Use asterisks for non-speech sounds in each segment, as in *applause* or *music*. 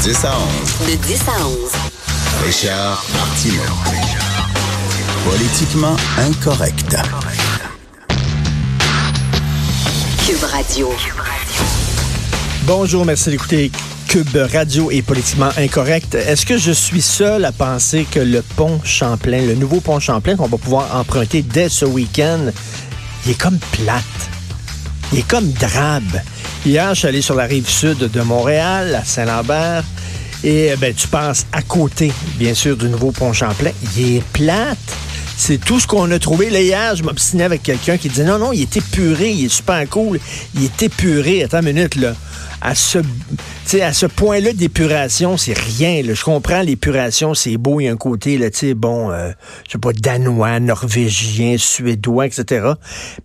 De 10 à 11. De 10 à 11. Richard Martineau. Politiquement incorrect. Cube Radio. Bonjour, merci d'écouter Cube Radio et politiquement incorrect. Est-ce que je suis seul à penser que le pont Champlain, le nouveau pont Champlain qu'on va pouvoir emprunter dès ce week-end, il est comme plate. Il est comme drabe. Hier, je suis allé sur la rive sud de Montréal, à Saint-Lambert, et ben, tu passes à côté, bien sûr, du nouveau pont Champlain. Il est plate. C'est tout ce qu'on a trouvé. Là, hier, je m'obstinais avec quelqu'un qui disait non, non, il est épuré, il est super cool. Il est épuré. Attends une minute, là à ce, à ce point-là d'épuration, c'est rien. Je comprends l'épuration, c'est beau, il y a un côté, là, bon, euh, je sais pas, danois, norvégien, suédois, etc.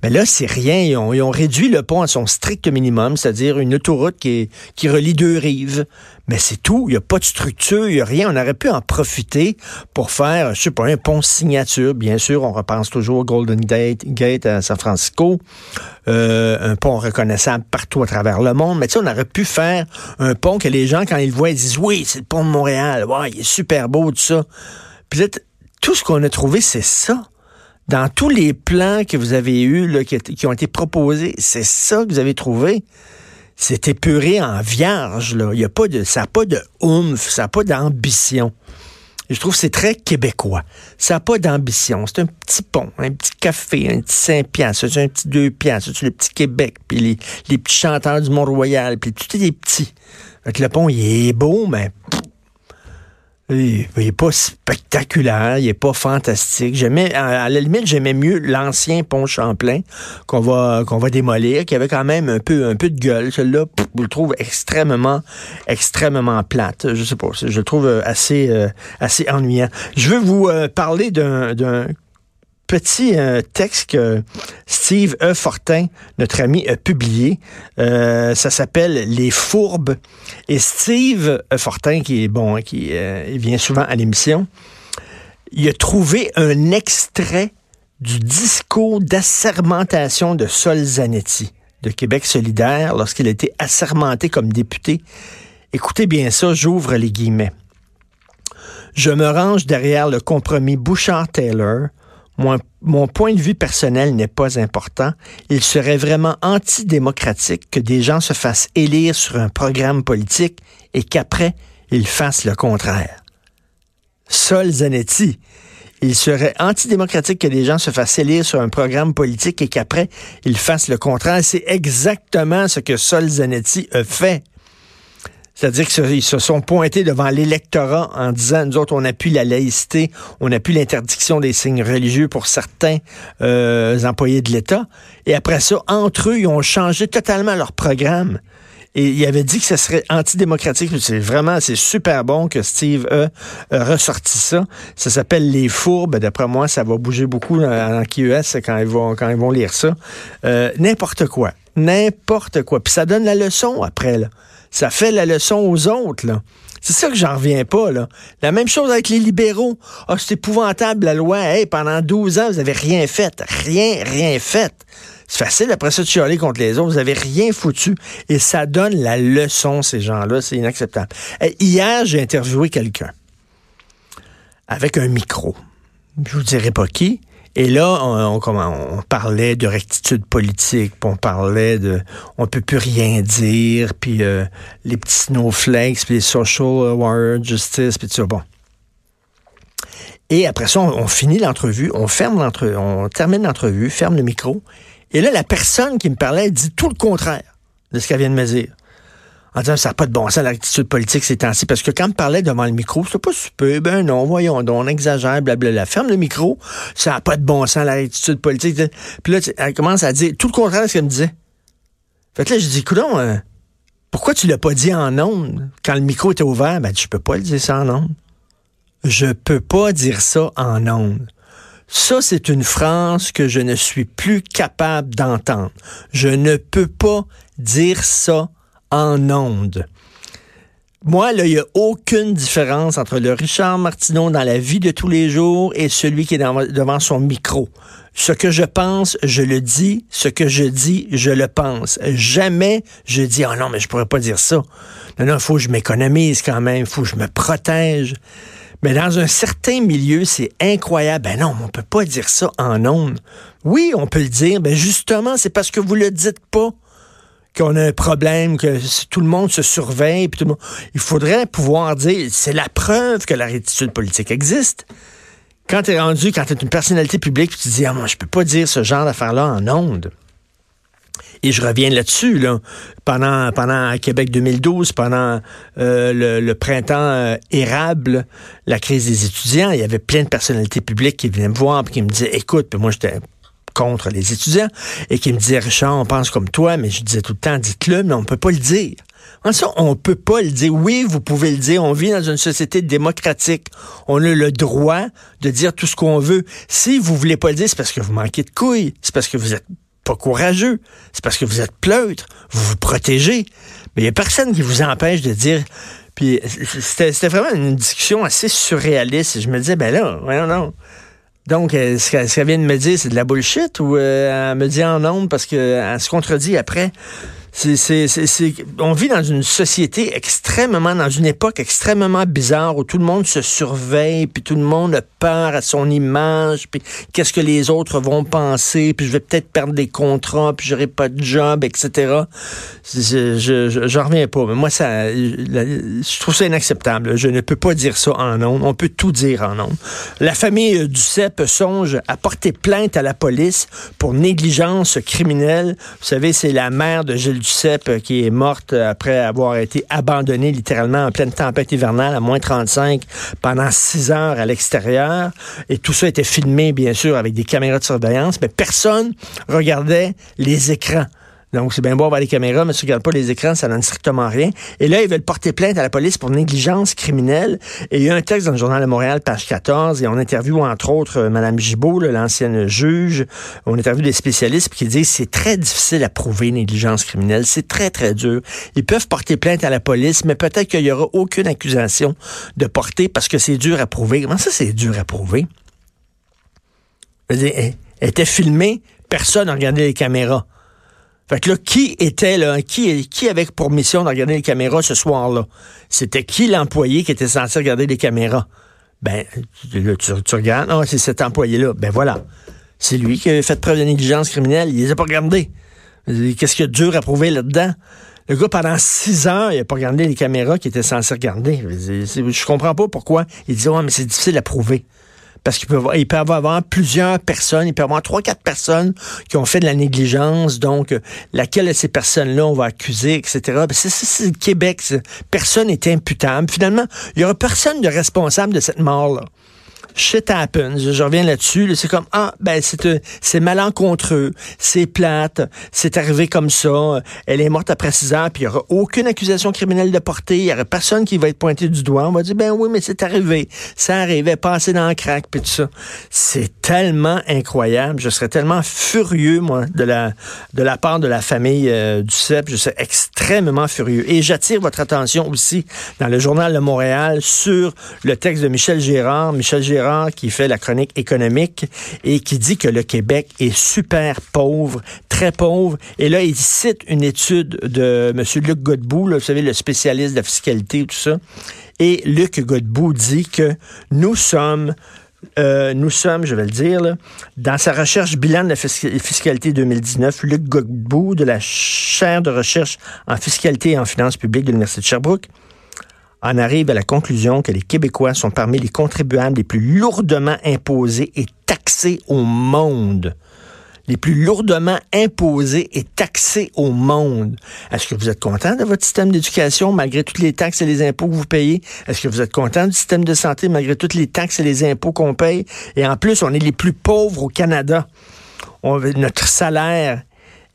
Mais là, c'est rien. Ils ont, réduit le pont à son strict minimum, c'est-à-dire une autoroute qui relie deux rives. Mais c'est tout. Il n'y a pas de structure, il n'y a rien. On aurait pu en profiter pour faire, je sais pas, un pont signature. Bien sûr, on repense toujours au Golden Gate, Gate à San Francisco. Euh, un pont reconnaissable partout à travers le monde. Mais tu sais, on aurait pu faire un pont que les gens, quand ils le voient, ils disent Oui, c'est le pont de Montréal. Ouais, il est super beau, tout ça. Puis tout ce qu'on a trouvé, c'est ça. Dans tous les plans que vous avez eus, là, qui ont été proposés, c'est ça que vous avez trouvé c'est épuré en vierge. Là. Il y a pas de, ça n'a pas de oomph, ça n'a pas d'ambition. Je trouve que c'est très québécois. Ça n'a pas d'ambition. C'est un petit pont, un petit café, un petit 5 piastres, un petit 2 piastres, c'est le petit Québec, puis les, les petits chanteurs du Mont-Royal, puis tout est des petits. le pont, il est beau, mais il n'est pas spectaculaire, il est pas fantastique. J'aimais, à la limite, j'aimais mieux l'ancien pont Champlain qu'on va qu'on va démolir, qui avait quand même un peu un peu de gueule. Celui-là, je le trouve extrêmement extrêmement plate. Je sais pas, je le trouve assez euh, assez ennuyant. Je veux vous euh, parler d'un petit euh, texte que Steve E. Fortin, notre ami, a publié. Euh, ça s'appelle Les Fourbes. Et Steve E. Fortin, qui est bon, qui euh, vient souvent à l'émission, il a trouvé un extrait du discours d'assermentation de Sol Zanetti de Québec solidaire lorsqu'il a été assermenté comme député. Écoutez bien ça, j'ouvre les guillemets. Je me range derrière le compromis Bouchard-Taylor mon, point de vue personnel n'est pas important. Il serait vraiment antidémocratique que des gens se fassent élire sur un programme politique et qu'après, ils fassent le contraire. Sol Zanetti. Il serait antidémocratique que des gens se fassent élire sur un programme politique et qu'après, ils fassent le contraire. C'est exactement ce que Sol Zanetti a fait. C'est-à-dire qu'ils se sont pointés devant l'électorat en disant, nous autres, on appuie la laïcité, on appuie l'interdiction des signes religieux pour certains euh, employés de l'État. Et après ça, entre eux, ils ont changé totalement leur programme. Et il avait dit que ce serait antidémocratique. C'est vraiment, c'est super bon que Steve a ressorti ça. Ça s'appelle Les Fourbes. D'après moi, ça va bouger beaucoup en QS quand ils vont, quand ils vont lire ça. Euh, n'importe quoi. N'importe quoi. Puis ça donne la leçon après, là. Ça fait la leçon aux autres, là. C'est ça que j'en reviens pas, là. La même chose avec les libéraux. Ah, c'est épouvantable, la loi. Hey, pendant 12 ans, vous avez rien fait. Rien, rien fait. C'est facile après ça de chialer contre les autres. Vous avez rien foutu. Et ça donne la leçon, ces gens-là. C'est inacceptable. hier, j'ai interviewé quelqu'un avec un micro. Je vous dirai pas qui. Et là, on, parlait de rectitude politique, puis on parlait de on peut plus rien dire, puis euh, les petits snowflakes, puis les social warrior justice, puis tout ça. Bon. Et après ça, on, finit l'entrevue, on ferme l'entrevue, on termine l'entrevue, ferme le micro. Et là, la personne qui me parlait dit tout le contraire de ce qu'elle vient de me dire en disant ça n'a pas de bon sens l'attitude politique ces temps-ci. Parce que quand on parlait devant le micro, c'était pas super, ben non, voyons donc, on exagère, blablabla. Ferme le micro, ça n'a pas de bon sens l'attitude politique. Puis là, elle commence à dire tout le contraire de ce qu'elle me disait. Fait que là, je dis, coudon, euh, pourquoi tu l'as pas dit en ondes? Quand le micro était ouvert? Ben, je peux pas le dire ça en ondes. Je peux pas dire ça en ondes. Ça, c'est une phrase que je ne suis plus capable d'entendre. Je ne peux pas dire ça en ondes. moi, là, il n'y a aucune différence entre le Richard Martineau dans la vie de tous les jours et celui qui est devant son micro. Ce que je pense, je le dis. Ce que je dis, je le pense. Jamais je dis, oh non, mais je pourrais pas dire ça. Non, non, il faut que je m'économise quand même. Il faut que je me protège. Mais dans un certain milieu, c'est incroyable. Ben non, on peut pas dire ça en ondes. Oui, on peut le dire. Ben justement, c'est parce que vous le dites pas qu'on a un problème, que tout le monde se surveille. Puis tout le monde... Il faudrait pouvoir dire, c'est la preuve que la rétitude politique existe quand tu es rendu, quand tu une personnalité publique, tu te dis, ah, moi, je peux pas dire ce genre d'affaires-là en ondes. Et je reviens là-dessus, là. Pendant, pendant Québec 2012, pendant euh, le, printemps euh, érable, la crise des étudiants, il y avait plein de personnalités publiques qui venaient me voir et qui me disaient, écoute, puis moi j'étais contre les étudiants, et qui me disaient, Richard, on pense comme toi, mais je disais tout le temps, dites-le, mais on ne peut pas le dire. En ça, on peut pas le dire. Oui, vous pouvez le dire. On vit dans une société démocratique. On a le droit de dire tout ce qu'on veut. Si vous voulez pas le dire, c'est parce que vous manquez de couilles. C'est parce que vous êtes pas courageux. C'est parce que vous êtes pleutre. Vous vous protégez. Mais il y a personne qui vous empêche de dire. Puis c'était vraiment une discussion assez surréaliste. Je me disais, ben là, non, non. Donc, euh, ce qu'elle vient de me dire, c'est de la bullshit ou euh, elle me dit en nombre parce qu'elle se contredit après? On vit dans une société extrêmement, dans une époque extrêmement bizarre où tout le monde se surveille, puis tout le monde a peur à son image, puis qu'est-ce que les autres vont penser, puis je vais peut-être perdre des contrats, puis j'aurai pas de job, etc. Je, je, je, reviens pas. Mais moi, ça, je trouve ça inacceptable. Je ne peux pas dire ça en ondes. On peut tout dire en ondes. La famille du CEP songe à porter plainte à la police pour négligence criminelle. Vous savez, c'est la mère de Gilles Euh, qui est morte après avoir été abandonnée littéralement en pleine tempête hivernale à moins 35 pendant six heures à l'extérieur. Et tout ça était filmé, bien sûr, avec des caméras de surveillance, mais personne regardait les écrans. Donc, c'est bien beau avoir les caméras, mais si tu regardes pas les écrans, ça donne strictement rien. Et là, ils veulent porter plainte à la police pour négligence criminelle. Et il y a un texte dans le Journal de Montréal, page 14, et on interviewe, entre autres, euh, Mme Gibault, l'ancienne juge. On interviewe des spécialistes qui disent c'est très difficile à prouver négligence criminelle. C'est très, très dur. Ils peuvent porter plainte à la police, mais peut-être qu'il y aura aucune accusation de porter parce que c'est dur à prouver. Comment ça, c'est dur à prouver? Elle était filmée, personne n'a regardé les caméras. Fait que là, qui était là, qui, qui avait pour mission de regarder les caméras ce soir-là? C'était qui l'employé qui était censé regarder les caméras? Ben, tu, tu regardes, non, c'est cet employé-là. Ben voilà. C'est lui qui a fait preuve de négligence criminelle. Il les a pas regardés. Qu'est-ce qu'il y a de dur à prouver là-dedans? Le gars, pendant six heures, il a pas regardé les caméras qu'il était censé regarder. Je comprends pas pourquoi. Il dit, ouais, mais c'est difficile à prouver parce qu'il peut, il peut avoir plusieurs personnes, il peut avoir trois, quatre personnes qui ont fait de la négligence, donc euh, laquelle de ces personnes-là on va accuser, etc. C'est le Québec, personne n'est imputable. Finalement, il y aura personne de responsable de cette mort-là shit happens. Je, reviens là-dessus. C'est comme, ah, ben, c'est, euh, c'est malencontreux, c'est plate, c'est arrivé comme ça. Elle est morte après six ans, puis il n'y aura aucune accusation criminelle de portée. Il n'y aura personne qui va être pointé du doigt. On va dire, ben oui, mais c'est arrivé. Ça arrivait, passer dans le crack, puis tout ça. C'est tellement incroyable. Je serais tellement furieux, moi, de la, de la part de la famille euh, du CEP. Je serais extrêmement furieux. Et j'attire votre attention aussi dans le journal de Montréal sur le texte de Michel Gérard. Michel Gérard qui fait la chronique économique et qui dit que le Québec est super pauvre, très pauvre. Et là, il cite une étude de M. Luc Godbout, vous savez, le spécialiste de la fiscalité et tout ça. Et Luc Godbout dit que nous sommes euh, nous sommes, je vais le dire, dans sa recherche bilan de la fiscalité 2019, Luc Godbout de la chaire de recherche en fiscalité et en finances publiques de l'Université de Sherbrooke en arrive à la conclusion que les Québécois sont parmi les contribuables les plus lourdement imposés et taxés au monde les plus lourdement imposés et taxés au monde. Est-ce que vous êtes content de votre système d'éducation malgré toutes les taxes et les impôts que vous payez? Est-ce que vous êtes content du système de santé malgré toutes les taxes et les impôts qu'on paye? Et en plus, on est les plus pauvres au Canada. On, notre salaire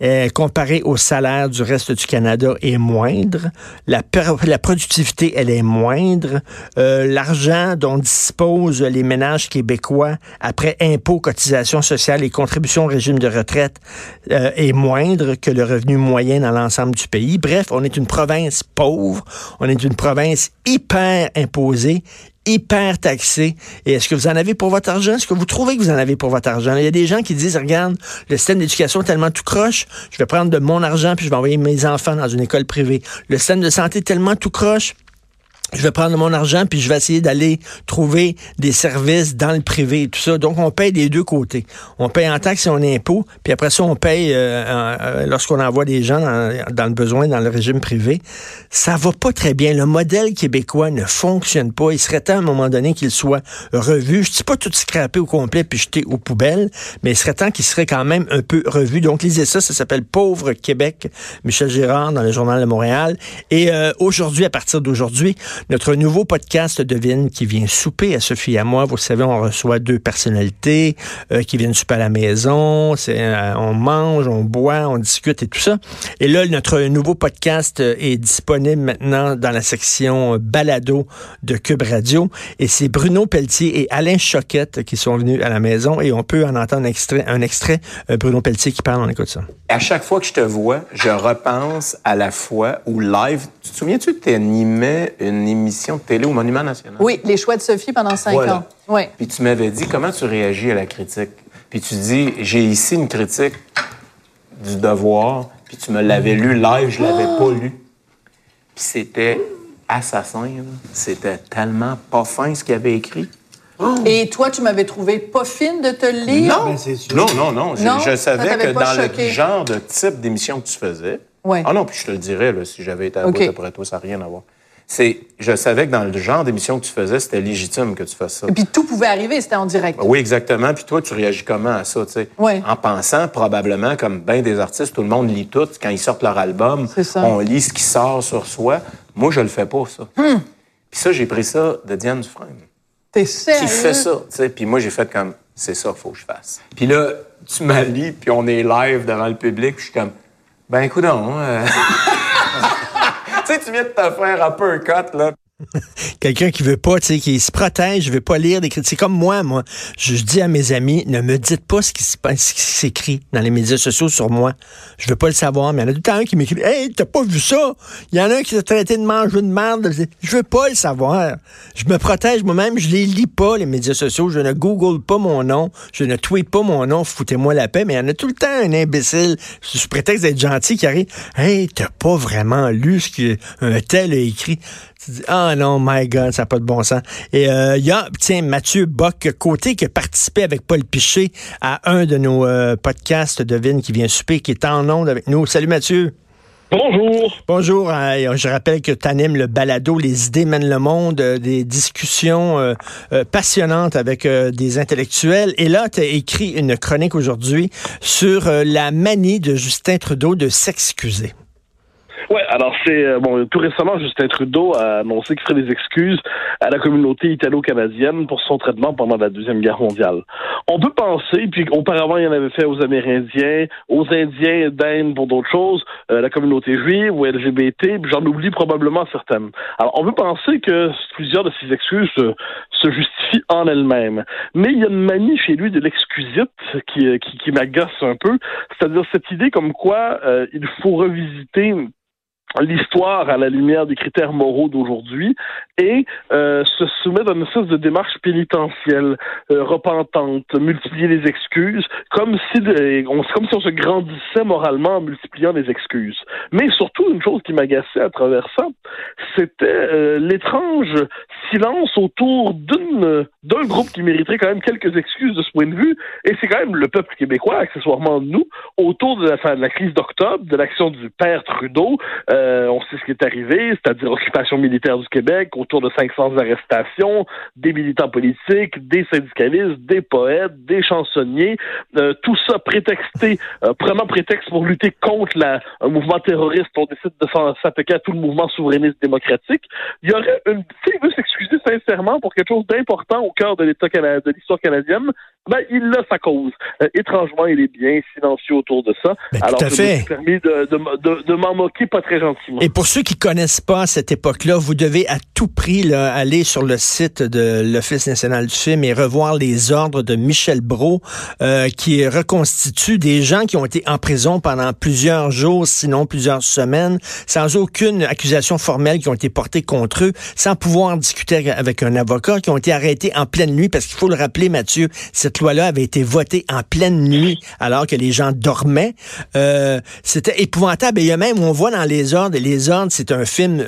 euh, comparé au salaire du reste du Canada, est moindre. La, la productivité, elle est moindre. Euh, L'argent dont disposent les ménages québécois après impôts, cotisations sociales et contributions au régime de retraite euh, est moindre que le revenu moyen dans l'ensemble du pays. Bref, on est une province pauvre, on est une province hyper imposée, hyper taxé. Et est-ce que vous en avez pour votre argent? Est-ce que vous trouvez que vous en avez pour votre argent? Il y a des gens qui disent, regarde, le système d'éducation est tellement tout croche, je vais prendre de mon argent puis je vais envoyer mes enfants dans une école privée. Le système de santé est tellement tout croche, je vais prendre mon argent puis je vais essayer d'aller trouver des services dans le privé tout ça. Donc, on paye des deux côtés. On paye en taxes et en impôts, puis après ça, on paye euh, euh, lorsqu'on envoie des gens dans, le besoin dans le régime privé. Ça va pas très bien. Le modèle québécois ne fonctionne pas. Il serait temps à un moment donné qu'il soit revu. Je dis pas tout scraper au complet puis jeter aux poubelles, mais il serait temps qu'il serait quand même un peu revu. Donc, lisez ça. Ça s'appelle Pauvre Québec. Michel Girard dans le Journal de Montréal. Et euh, aujourd'hui, à partir d'aujourd'hui, notre nouveau podcast devine qui vient souper à Sophie et à moi. Vous savez, on reçoit deux personnalités euh, qui viennent souper à la maison. Euh, on mange, on boit, on discute et tout ça. Et là, notre nouveau podcast euh, est disponible maintenant dans la section balado de Cube Radio. Et c'est Bruno Pelletier et Alain Choquette qui sont venus à la maison et on peut en entendre un extrait. Un extrait Bruno Pelletier qui parle, on écoute ça. À chaque fois que je te vois, je repense à la fois où live, tu te souviens-tu que tu une émission de télé au Monument National. Oui, les choix de Sophie pendant cinq ans. Oui. Puis tu m'avais dit comment tu réagis à la critique? Puis tu dis j'ai ici une critique du devoir. Puis tu me l'avais lu live, je l'avais pas lu. Puis c'était assassin. C'était tellement pas fin ce qu'il avait écrit. Et toi, tu m'avais trouvé pas fine de te lire? Non, non, non, non? Je, savais que dans le genre de type d'émission que tu faisais. Ouais. Ah non, puis je te le dirais, là, si j'avais été à okay. après toi, ça n'a rien à voir c'est, je savais que dans le genre d'émission que tu faisais, c'était légitime que tu fasses ça. Et puis tout pouvait arriver, c'était en direct. Oui, exactement. Puis toi, tu réagis comment à ça, tu sais? Oui. En pensant probablement, comme bien des artistes, tout le monde lit tout. Quand ils sortent leur album, on lit ce qui sort sur soi. Moi, je le fais pas, ça. Hmm. Puis ça, j'ai pris ça de Diane Dufresne. T'es sérieux? Qui fait ça, tu sais? Puis moi, j'ai fait comme, c'est ça, faut que je fasse. Puis là, tu m'as puis on est live devant le public, puis je suis comme, ben écoute donc, euh... *laughs* sais, tu viens de te faire un peu un cut, là. Quelqu'un qui veut pas, tu sais, qui se protège, je veux pas lire des critiques. C'est comme moi, moi. Je, dis à mes amis, ne me dites pas ce qui s'écrit dans les médias sociaux sur moi. Je veux pas le savoir, mais il y en a tout le temps un qui m'écrit, hey, t'as pas vu ça? Il y en a un qui s'est traité de manger de merde. Je veux pas le savoir. Je me protège moi-même, je les lis pas, les médias sociaux. Je ne google pas mon nom. Je ne tweet pas mon nom. Foutez-moi la paix. Mais il y en a tout le temps un imbécile, sous prétexte d'être gentil, qui arrive, hey, t'as pas vraiment lu ce qu'un tel a écrit. Tu dis, ah non, my God, ça n'a pas de bon sens. Et euh, il y a, tiens, Mathieu Bock-Côté qui a participé avec Paul Piché à un de nos euh, podcasts de Vine qui vient souper, qui est en onde avec nous. Salut Mathieu. Bonjour. Bonjour. Euh, je rappelle que tu animes le balado Les idées mènent le monde, des discussions passionnantes avec des intellectuels. Et là, tu as écrit une chronique aujourd'hui sur la manie de Justin Trudeau de s'excuser. Ouais, alors c'est euh, bon tout récemment Justin Trudeau a annoncé qu'il ferait des excuses à la communauté italo-canadienne pour son traitement pendant la deuxième guerre mondiale. On peut penser, puis auparavant il en avait fait aux Amérindiens, aux Indiens d'Inde pour d'autres choses, euh, la communauté juive ou LGBT, j'en oublie probablement certaines. Alors on peut penser que plusieurs de ces excuses se, justifient en elles-mêmes, mais il y a une manie chez lui de l'excusite qui, qui, qui m'agace un peu, c'est-à-dire cette idée comme quoi euh, il faut revisiter l'histoire à la lumière des critères moraux d'aujourd'hui et euh, se soumettre à une espèce de démarche pénitentielle, euh, repentante, multiplier les excuses, comme si on, comme si on se grandissait moralement en multipliant les excuses. Mais surtout, une chose qui m'agaçait à travers ça, c'était euh, l'étrange silence autour d'une d'un groupe qui mériterait quand même quelques excuses de ce point de vue, et c'est quand même le peuple québécois, accessoirement nous, autour de la, fin, de la crise d'octobre, de l'action du père Trudeau, Euh, on sait ce qui est arrivé, c'est-à-dire occupation militaire du Québec, autour de 500 arrestations, des militants politiques, des syndicalistes, des poètes, des chansonniers, euh, tout ça prétexté, euh, prenant prétexte pour lutter contre la, un mouvement terroriste. On décide de s'attaquer à tout le mouvement souverainiste démocratique. Il y aurait une, s'il veut s'excuser sincèrement pour quelque chose d'important au cœur de l'État de l'histoire canadienne, ben, il a sa cause. Euh, étrangement, il est bien silencieux autour de ça. Ben, Alors, tout à fait. permis de, de, de, de m'en moquer pas très gentiment. Et pour ceux qui connaissent pas cette époque-là, vous devez à tout prix là, aller sur le site de l'Office national du film et revoir les ordres de Michel Brault, euh, qui reconstitue des gens qui ont été en prison pendant plusieurs jours, sinon plusieurs semaines, sans aucune accusation formelle qui ont été portées contre eux, sans pouvoir discuter avec un avocat, qui ont été arrêtés en pleine nuit, parce qu'il faut le rappeler, Mathieu, cette loi-là avait été votée en pleine nuit, alors que les gens dormaient. Euh, C'était épouvantable. Et il y a même, on voit dans les ordres, les ordres, c'est un film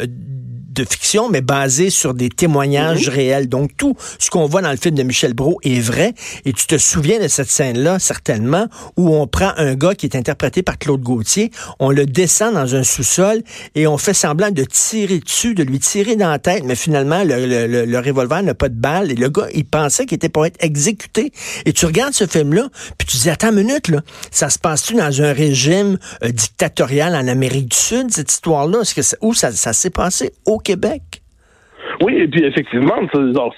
de fiction, mais basé sur des témoignages Mhm. réels. Donc, tout ce qu'on voit dans le film de Michel Brault est vrai. Et tu te souviens de cette scène-là, certainement, où on prend un gars qui est interprété par Claude Gauthier, on le descend dans un sous-sol et on fait semblant de tirer dessus, de lui tirer dans la tête, mais finalement, le, le- le- le revolver n'a pas de balle et le gars, il pensait qu'il était pour être exécuté. Et tu regardes ce film-là, puis tu dis, attends une minute, là, ça se passe-tu dans un régime euh, dictatorial en Amérique du Sud, cette histoire-là? Est-ce que ça- où ça, ça s'est passé? Au Québec? Oui, et puis effectivement,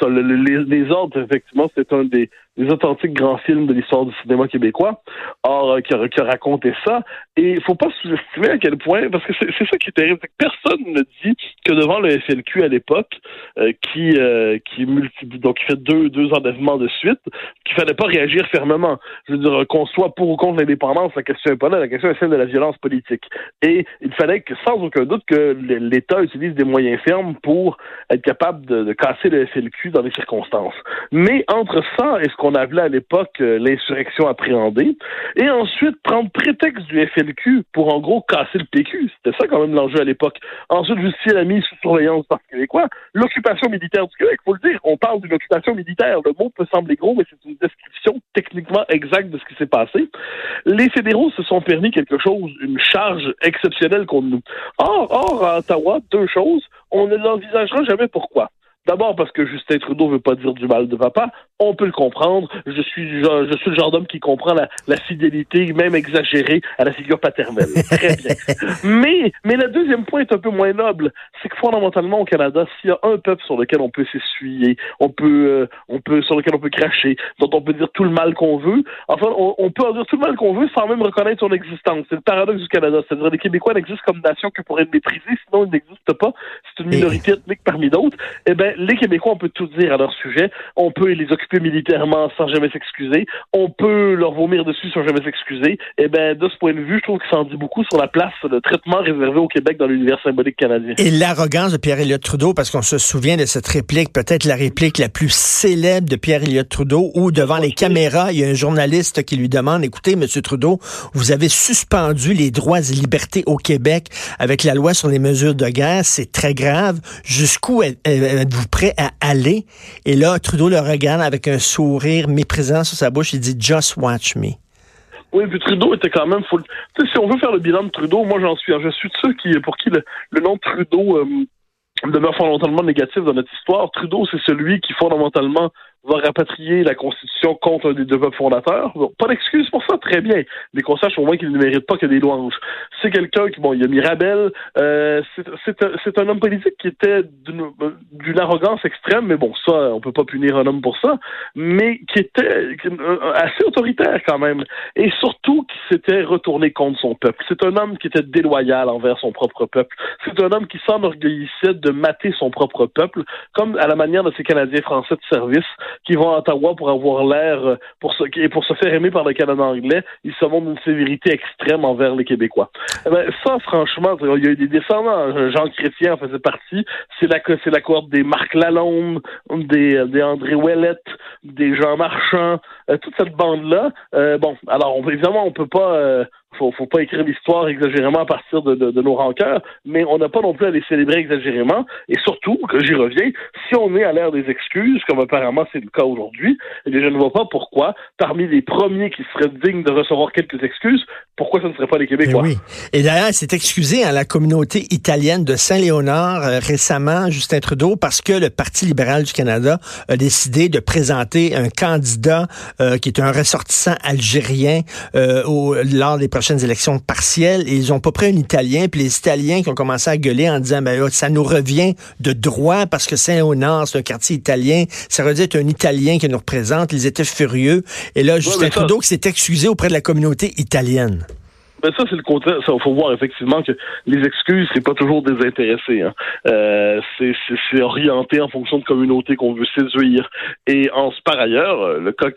les, les ordres, effectivement, c'est un des, des authentiques grands films de l'histoire du cinéma québécois, or, euh, qui, a, raconté ça. Et il faut pas sous-estimer à quel point, parce que c'est ça qui est terrible, c'est que personne ne dit que devant le FLQ à l'époque, euh, qui euh, qui multiplie, donc qui fait deux deux enlèvements de suite, qu'il fallait pas réagir fermement. Je veux dire, qu'on soit pour ou contre l'indépendance, la question est pas là, la question est celle de la violence politique. Et il fallait que, sans aucun doute, que l'État utilise des moyens fermes pour être capable de, casser le FLQ dans les circonstances. Mais entre ça et ce qu'on appelait à l'époque euh, l'insurrection appréhendée, et ensuite prendre prétexte du FLQ pour en gros casser le PQ, c'était ça quand même l'enjeu à l'époque. Ensuite, justifier la mise sous surveillance par Québécois, l'occupation militaire du Québec, faut le dire, on parle d'une occupation militaire, le mot peut sembler gros, mais c'est une description techniquement exacte de ce qui s'est passé. Les fédéraux se sont permis quelque chose, une charge exceptionnelle contre nous. Or, or, à Ottawa, deux choses, on ne l'envisagera jamais pourquoi? D'abord parce que Justin Trudeau veut pas dire du mal de papa. On peut le comprendre. Je suis, genre- je suis le genre d'homme qui comprend la, la fidélité, même exagérée, à la figure paternelle. Très bien. *laughs* Mais, mais le deuxième point est un peu moins noble. C'est que fondamentalement, au Canada, s'il y a un peuple sur lequel on peut s'essuyer, on peut, euh, on peut, sur lequel on peut cracher, dont on peut dire tout le mal qu'on veut, enfin, on, on peut en dire tout le mal qu'on veut sans même reconnaître son existence. C'est le paradoxe du Canada. C'est-à-dire, les Québécois n'existent comme nation que pour être méprisés, sinon ils n'existent pas. C'est une minorité ethnique parmi d'autres. Eh ben, les Québécois, on peut tout dire à leur sujet. On peut les occuper militairement sans jamais s'excuser. On peut leur vomir dessus sans jamais s'excuser. Eh ben, de ce point de vue, je trouve que ça en dit beaucoup sur la place, le traitement réservé au Québec dans l'univers symbolique canadien. Et l'arrogance de Pierre-Éliott Trudeau, parce qu'on se souvient de cette réplique, peut-être la réplique la plus célèbre de Pierre-Éliott Trudeau, où devant les caméras, il y a un journaliste qui lui demande, écoutez, Monsieur Trudeau, vous avez suspendu les droits et libertés au Québec avec la loi sur les mesures de guerre, c'est très grave. Jusqu'où êtes- prêt à aller? Et là, Trudeau le regarde avec un sourire méprisant sur sa bouche, il dit, just watch me. Oui, puis Trudeau était quand même sais, si on veut faire le bilan de Trudeau, moi j'en suis, je suis de ceux qui, pour qui le, nom de Trudeau euh, demeure fondamentalement négatif dans notre histoire. Trudeau, c'est celui qui fondamentalement va rapatrier la Constitution contre un des deux peuples fondateurs. Bon, pas d'excuse pour ça, très bien. Mais qu'on sache au moins qu'il ne mérite pas que des louanges. C'est quelqu'un qui, bon, il a Mirabel, euh, c'est un, homme politique qui était d'une arrogance extrême, mais bon, ça, on peut pas punir un homme pour ça, mais qui était euh, assez autoritaire quand même. Et surtout qui s'était retourné contre son peuple. C'est un homme qui était déloyal envers son propre peuple. C'est un homme qui s'enorgueillissait de mater son propre peuple, comme à la manière de ces Canadiens français de service qui vont à Ottawa pour avoir l'air, euh, pour se, et pour se faire aimer par le Canada anglais, ils se montrent d'une sévérité extrême envers les Québécois. Eh ben, ça, franchement, il y a eu des descendants. Jean Chrétien en faisait partie. C'est la, c'est la cohorte des Marc Lalonde, des, des André Ouellette, des Jean Marchand, euh, toute cette bande-là. Euh, bon, alors, on, évidemment, on peut pas, euh, faut, faut pas écrire l'histoire exagérément à partir de, nos rancœurs, mais on n'a pas non plus à les célébrer exagérément. Et surtout, que j'y reviens, si on est à l'ère des excuses, comme apparemment c'est le cas aujourd'hui, eh je ne vois pas pourquoi, parmi les premiers qui seraient dignes de recevoir quelques excuses, pourquoi ce ne serait pas les Québécois? Eh oui. Et d'ailleurs, c'est excusé à la communauté italienne de Saint-Léonard euh, récemment, Justin Trudeau, parce que le Parti libéral du Canada a décidé de présenter un candidat euh, qui est un ressortissant algérien euh, lors des prochaines élections partielles. Et ils ont pas pris un Italien, puis les Italiens qui ont commencé à gueuler en disant, ben là, ça nous revient de droit parce que Saint-Léonard, c'est un quartier italien, ça veut dire un Italien qui nous représente. Ils étaient furieux. Et là, Justin Trudeau qui s'est excusé auprès de la communauté italienne. Ben ça, c'est le contraire. Il faut voir effectivement que les excuses, c'est pas toujours désintéressé. Hein. Euh, c'est orienté en fonction de communauté qu'on veut séduire. Et en par ailleurs, le cas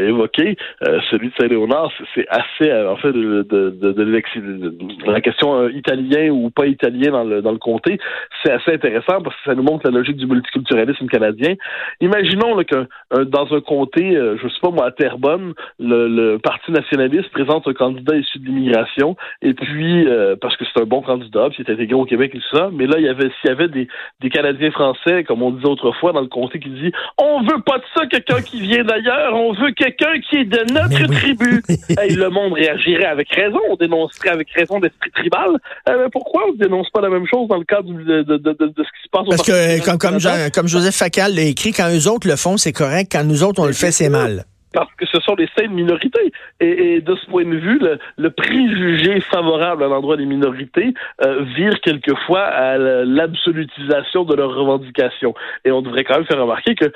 évoqué, euh, celui de Saint-Léonard, c'est assez en fait de, de, de, de, la question euh, italien ou pas italien dans le dans le comté, c'est assez intéressant parce que ça nous montre la logique du multiculturalisme canadien. Imaginons là, que dans un comté, euh, je sais pas moi, à Terrebonne, le, le Parti nationaliste présente un candidat issu de l'immigration et puis, euh, parce que c'est un bon candidat, puis il est intégré au Québec et tout ça, mais là, il y avait, s'il y avait des, des Canadiens français, comme on disait autrefois dans le comté, qui dit On veut pas de ça, quelqu'un qui vient d'ailleurs, on veut quelqu'un qui est de notre tribu. *laughs* hey, le monde réagirait avec raison, on dénoncerait avec raison d'esprit tribal. Euh, pourquoi on ne dénonce pas la même chose dans le cadre de, de, de, de ce qui se passe au Parce que, comme, comme, comme Joseph Facal l'a écrit, quand eux autres le font, c'est correct, quand nous autres, on le fait, c'est mal parce que ce sont des saines minorités. Et, de ce point de vue, le, préjugé favorable à l'endroit des minorités euh, vire quelquefois à l'absolutisation de leurs revendications. Et on devrait quand même faire remarquer que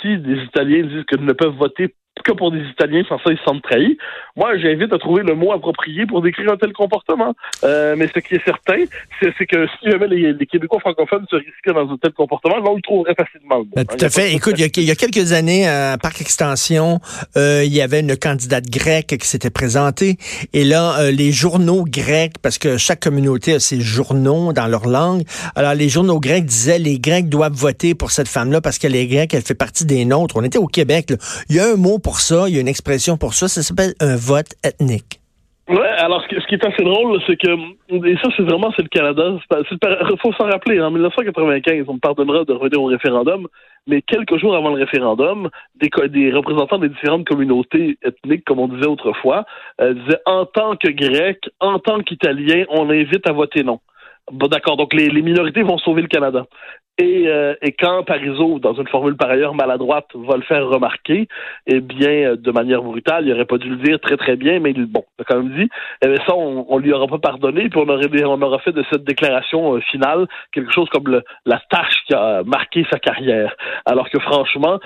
si des Italiens disent qu'ils ne peuvent voter que pour des Italiens, sans ça, ils se sentent trahis. Moi, j'invite à trouver le mot approprié pour décrire un tel comportement. Euh, mais ce qui est certain, c'est que si jamais les, Québécois francophones se risquaient dans un tel comportement, on le trouverait facilement. Ben, tout à fait. Écoute, il y, a, quelques années, à Parc Extension, euh, il y avait une candidate grecque qui s'était présentée. Et là, euh, les journaux grecs, parce que chaque communauté a ses journaux dans leur langue, alors les journaux grecs disaient les Grecs doivent voter pour cette femme-là parce qu'elle est grecque, elle fait partie des nôtres. On était au Québec. Il y a un mot pour ça, il y a une expression pour ça, ça s'appelle un vote ethnique. Ouais, alors ce qui est assez drôle, c'est que et ça c'est vraiment c'est le Canada. Il faut s'en rappeler. En 1995, on me pardonnera de revenir au référendum, mais quelques jours avant le référendum, des, représentants des différentes communautés ethniques, comme on disait autrefois, euh, disaient en tant que Grec, en tant qu'Italien, on invite à voter non. Bon, d'accord. Donc, les, minorités vont sauver le Canada. Et, euh, et quand Parizeau, dans une formule par ailleurs maladroite, va le faire remarquer, eh bien, euh, de manière brutale, il aurait pas dû le dire très très bien, mais bon, même dit, eh bien, ça, on, on lui aura pas pardonné, puis on aurait, aura fait de cette déclaration euh, finale quelque chose comme la tâche qui a marqué sa carrière. Alors que franchement,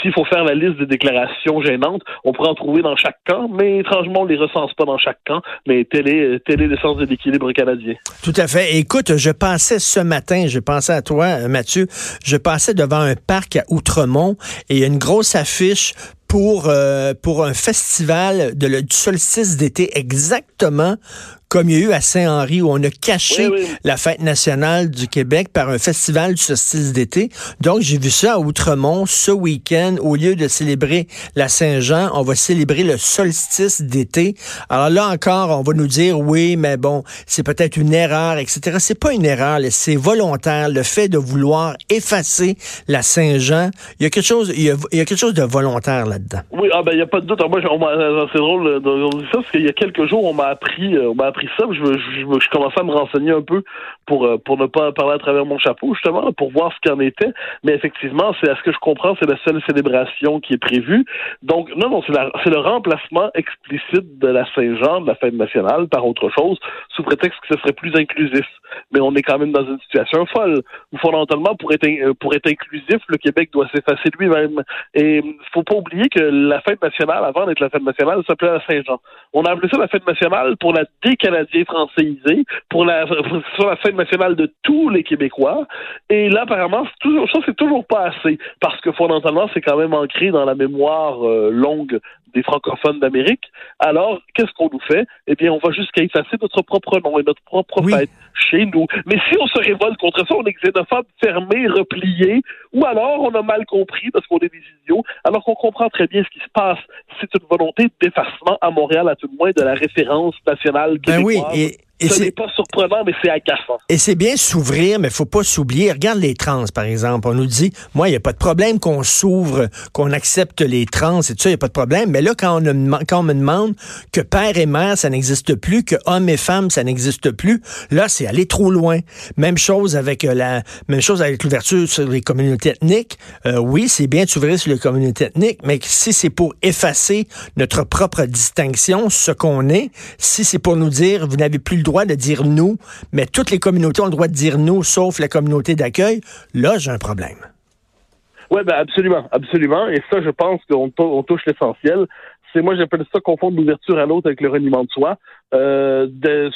s'il faut faire la liste des déclarations gênantes, on pourrait en trouver dans chaque camp, mais étrangement, on les recense pas dans chaque camp, mais tel est l'essence de l'équilibre canadien. Tout à fait. Écoute, je pensais ce matin, je pensais à toi Mathieu, je passais devant un parc à Outremont et il y a une grosse affiche pour, euh, un festival de du solstice d'été exactement comme il y a eu à Saint-Henri où on a caché la fête nationale du Québec par un festival du solstice d'été. Donc, j'ai vu ça à Outremont ce week-end. Au lieu de célébrer la Saint-Jean, on va célébrer le solstice d'été. Alors là encore, on va nous dire, oui, mais bon, c'est peut-être une erreur, etc. C'est pas une erreur, c'est volontaire. Le fait de vouloir effacer la Saint-Jean, il y a quelque chose, il y a, quelque chose de volontaire là-dedans. Oui, ah ben, il n'y a pas de doute. Moi, c'est drôle de dire ça, parce qu'il y a quelques jours, on m'a appris, euh, on m'a appris ça. Je, je, commençais à me renseigner un peu pour, euh, pour ne pas parler à travers mon chapeau, justement, pour voir ce qu'il en était. Mais effectivement, c'est à ce que je comprends, c'est la seule célébration qui est prévue. Donc, non, non, c'est le remplacement explicite de la Saint-Jean, de la fête nationale, par autre chose, sous prétexte que ce serait plus inclusif. Mais on est quand même dans une situation folle, fondamentalement, pour être, euh, pour être inclusif, le Québec doit s'effacer lui-même. Et faut pas oublier que la fête nationale, avant d'être la fête nationale, s'appelait la Saint-Jean. On a appelé ça la fête nationale pour la décalage canadien françaisé pour la, *laughs* sur la fête nationale de tous les Québécois. Et là, apparemment, toujours, ça, c'est toujours pas assez, parce que fondamentalement, c'est quand même ancré dans la mémoire euh, longue des francophones d'Amérique. Alors, qu'est-ce qu'on nous fait? Eh bien, on va jusqu'à effacer notre propre nom et notre propre fête chez nous. Mais si on se révolte contre ça, on est xénophobe, fermé, replié, ou alors on a mal compris parce qu'on est des idiots, alors qu'on comprend très bien ce qui se passe. C'est une volonté d'effacement à Montréal, à tout le moins, de la référence nationale Ben oui, québécoise. et, et Ce c'est- n'est pas surprenant, mais c'est agaçant. Et c'est bien s'ouvrir, mais faut pas s'oublier. Regarde les trans, par exemple. On nous dit, moi, il n'y a pas de problème qu'on s'ouvre, qu'on accepte les trans et tout ça, il n'y a pas de problème. Mais là, quand on, me demande- quand on me demande que père et mère, ça n'existe plus, que homme et femme, ça n'existe plus, là, c'est aller trop loin. Même chose avec euh, la, même chose avec l'ouverture sur les communautés ethniques. Euh, oui, c'est bien de s'ouvrir sur les communautés ethniques, mais si c'est pour effacer notre propre distinction, ce qu'on est, si c'est pour nous dire, vous n'avez plus le droit de dire nous, mais toutes les communautés ont le droit de dire nous, sauf la communauté d'accueil, là, j'ai un problème. Oui, ben absolument, absolument. Et ça, je pense qu'on tou- on touche l'essentiel. C'est moi, j'appelle ça confondre l'ouverture à l'autre avec le reniement de soi. Euh,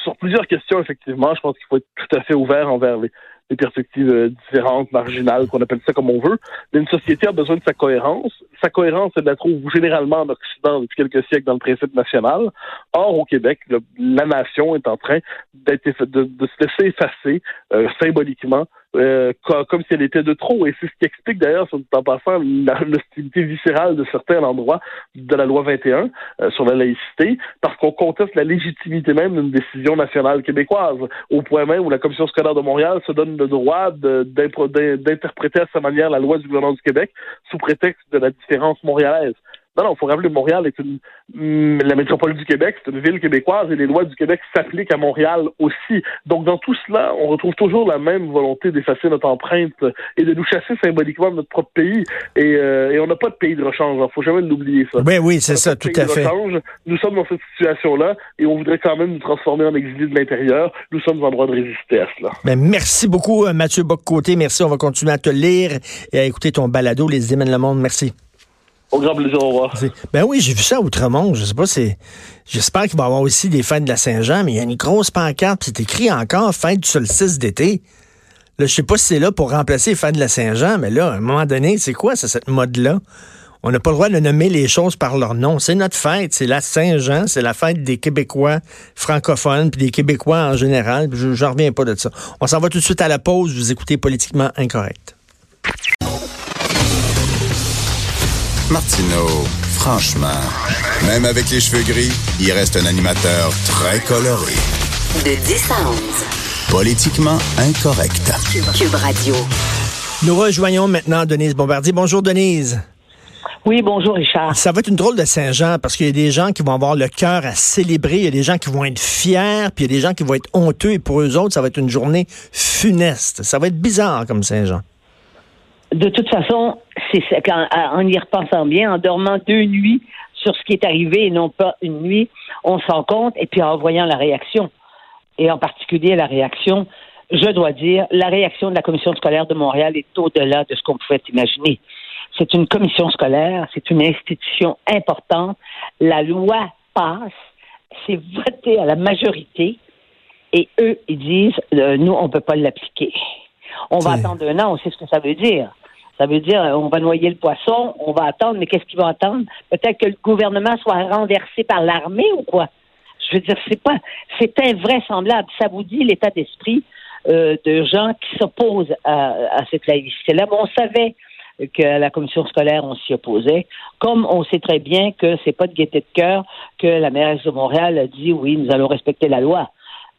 sur plusieurs questions, effectivement, je pense qu'il faut être tout à fait ouvert envers les, les perspectives euh, différentes, marginales, qu'on appelle ça comme on veut. Mais une société a besoin de sa cohérence. Sa cohérence, elle la trouve généralement en Occident depuis quelques siècles dans le principe national. Or, au Québec, la nation est en train d'être de, de se laisser effacer euh, symboliquement euh, co- comme si elle était de trop. Et c'est ce qui explique d'ailleurs, en passant, l'hostilité viscérale de certains à l'endroit de la loi 21 euh, sur la laïcité, parce qu'on conteste la légitimité même d'une décision nationale québécoise, au point même où la Commission scolaire de Montréal se donne le droit d'interpréter à sa manière la loi du gouvernement du Québec sous prétexte de la différence montréalaise. Non, non, il faut rappeler que Montréal est une la métropole du Québec, c'est une ville québécoise et les lois du Québec s'appliquent à Montréal aussi. Donc dans tout cela, on retrouve toujours la même volonté d'effacer notre empreinte et de nous chasser symboliquement de notre propre pays. Et, euh, et on n'a pas de pays de rechange, il faut jamais l'oublier ça. Oui, oui, c'est ça, tout à fait. rechange. Nous sommes dans cette situation-là et on voudrait quand même nous transformer en exilés de l'intérieur. Nous sommes en droit de résister à cela. Ben, merci beaucoup, euh, Mathieu Boccoté. Merci. On va continuer à te lire et à écouter ton balado, Les mènent le monde. Merci. Grand plaisir, revoir. Ben oui, j'ai vu ça à Outremont. Je sais pas. J'espère qu'il va y avoir aussi des fêtes de la Saint-Jean, mais il y a une grosse pancarte, c'est écrit encore fête du solstice d'été. Là, je sais pas si c'est là pour remplacer les fêtes de la Saint-Jean, mais là, à un moment donné, c'est quoi cette mode-là? On n'a pas le droit de nommer les choses par leur nom. C'est notre fête, c'est la Saint-Jean, c'est la fête des Québécois francophones, puis des Québécois en général. Je j'en reviens pas de ça. On s'en va tout de suite à la pause. Vous écoutez Politiquement Incorrect. Martineau, franchement, même avec les cheveux gris, il reste un animateur très coloré. De 10 à 11. Politiquement incorrect. Cube Radio. Nous rejoignons maintenant Denise Bombardier. Bonjour Denise. Oui, bonjour Richard. Ça va être une drôle de Saint-Jean parce qu'il y a des gens qui vont avoir le cœur à célébrer, il y a des gens qui vont être fiers, puis il y a des gens qui vont être honteux et pour eux autres, ça va être une journée funeste. Ça va être bizarre comme Saint-Jean. De toute façon, c'est quand- en y repensant bien, en dormant deux nuits sur ce qui est arrivé et non pas une nuit, on se rend compte, et puis en voyant la réaction, et en particulier la réaction, je dois dire, la réaction de la commission scolaire de Montréal est au-delà de ce qu'on pouvait imaginer. C'est une commission scolaire, c'est une institution importante. La loi passe, c'est voté à la majorité, et eux, ils disent, euh, nous, on ne peut pas l'appliquer. On va attendre un an, on sait ce que ça veut dire. Ça veut dire, on va noyer le poisson, on va attendre, mais qu'est-ce qu'il va attendre? Peut-être que le gouvernement soit renversé par l'armée ou quoi? Je veux dire, c'est pas, c'est invraisemblable. Ça vous dit l'état d'esprit euh, de gens qui s'opposent à, à cette laïcité-là? On savait que la commission scolaire, on s'y opposait. Comme on sait très bien que c'est pas de gaieté de cœur que la mairesse de Montréal a dit oui, nous allons respecter la loi.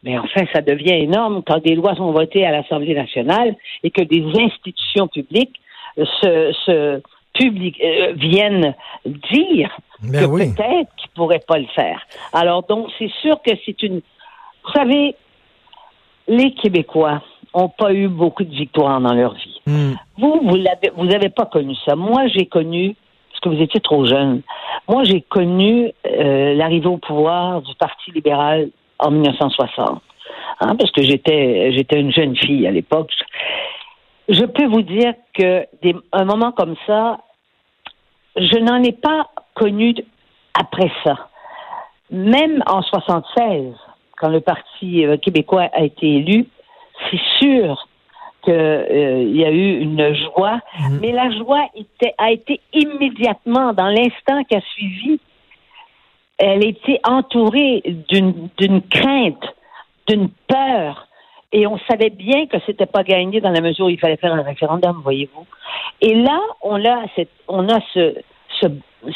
Mais enfin, ça devient énorme quand des lois sont votées à l'Assemblée nationale et que des institutions publiques se public- euh, viennent dire Ben que oui. peut-être qu'ils pourraient pas le faire. Alors donc, c'est sûr que c'est une. Vous savez, les Québécois ont pas eu beaucoup de victoires dans leur vie. Hmm. Vous, vous l'avez, vous avez pas connu ça. Moi, j'ai connu, parce que vous étiez trop jeune. Moi, j'ai connu euh, l'arrivée au pouvoir du Parti libéral en 1960, hein, parce que j'étais, j'étais une jeune fille à l'époque. Je peux vous dire que des, un moment comme ça, je n'en ai pas connu après ça. Même en 76, quand le Parti euh, québécois a été élu, c'est sûr qu'il y a eu une joie, mais la joie était, a été immédiatement, dans l'instant qui a suivi, elle était entourée d'une crainte, d'une peur Et on savait bien que c'était pas gagné dans la mesure où il fallait faire un référendum, voyez-vous. Et là, on a, on a ce, ce,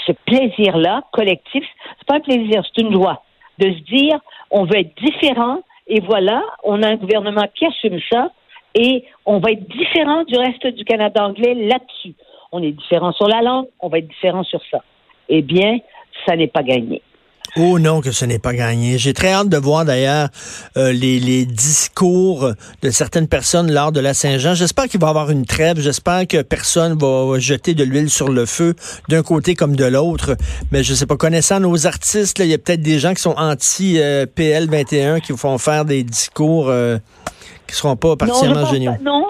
ce plaisir-là collectif. C'est pas un plaisir, c'est une joie de se dire on veut être différent. Et voilà, on a un gouvernement qui assume ça et on va être différent du reste du Canada anglais là-dessus. On est différent sur la langue, on va être différent sur ça. Eh bien, ça n'est pas gagné. Oh non, que ce n'est pas gagné. J'ai très hâte de voir d'ailleurs euh, les, les, discours de certaines personnes lors de la Saint-Jean. J'espère qu'il va y avoir une trêve. J'espère que personne va jeter de l'huile sur le feu d'un côté comme de l'autre. Mais je sais pas, connaissant nos artistes, il y a peut-être des gens qui sont anti-PL 21 qui vont faire des discours euh, qui seront pas particulièrement géniaux. non,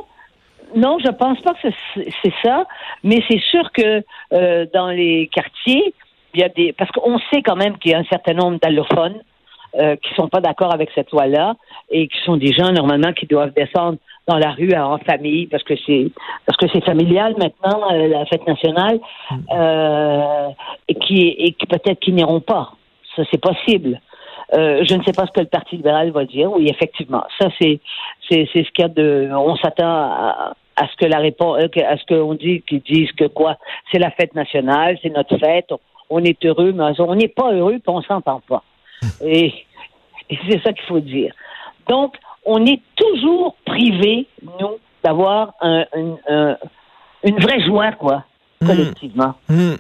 non, je pense pas que c'est ça, mais c'est sûr que euh, dans les quartiers, il y a des parce qu'on sait quand même qu'il y a un certain nombre d'allophones euh, qui sont pas d'accord avec cette loi-là et qui sont des gens normalement qui doivent descendre dans la rue en famille parce que c'est parce que c'est familial maintenant euh, la fête nationale euh, et qui et qui peut-être qui n'iront pas. Ça c'est possible. Euh, je ne sais pas ce que le Parti libéral va dire. Oui, effectivement, ça c'est c'est c'est ce qu'il y a de. On s'attend à, à ce que la réponse, à ce qu'on dit, qu'ils disent que quoi, c'est la fête nationale, c'est notre fête, on est heureux, mais on n'est pas heureux, puis on s'entend pas. *laughs* Et, c'est ça qu'il faut dire. Donc, on est toujours privé, nous, d'avoir un, une vraie joie, quoi, hmm. collectivement. Mmh.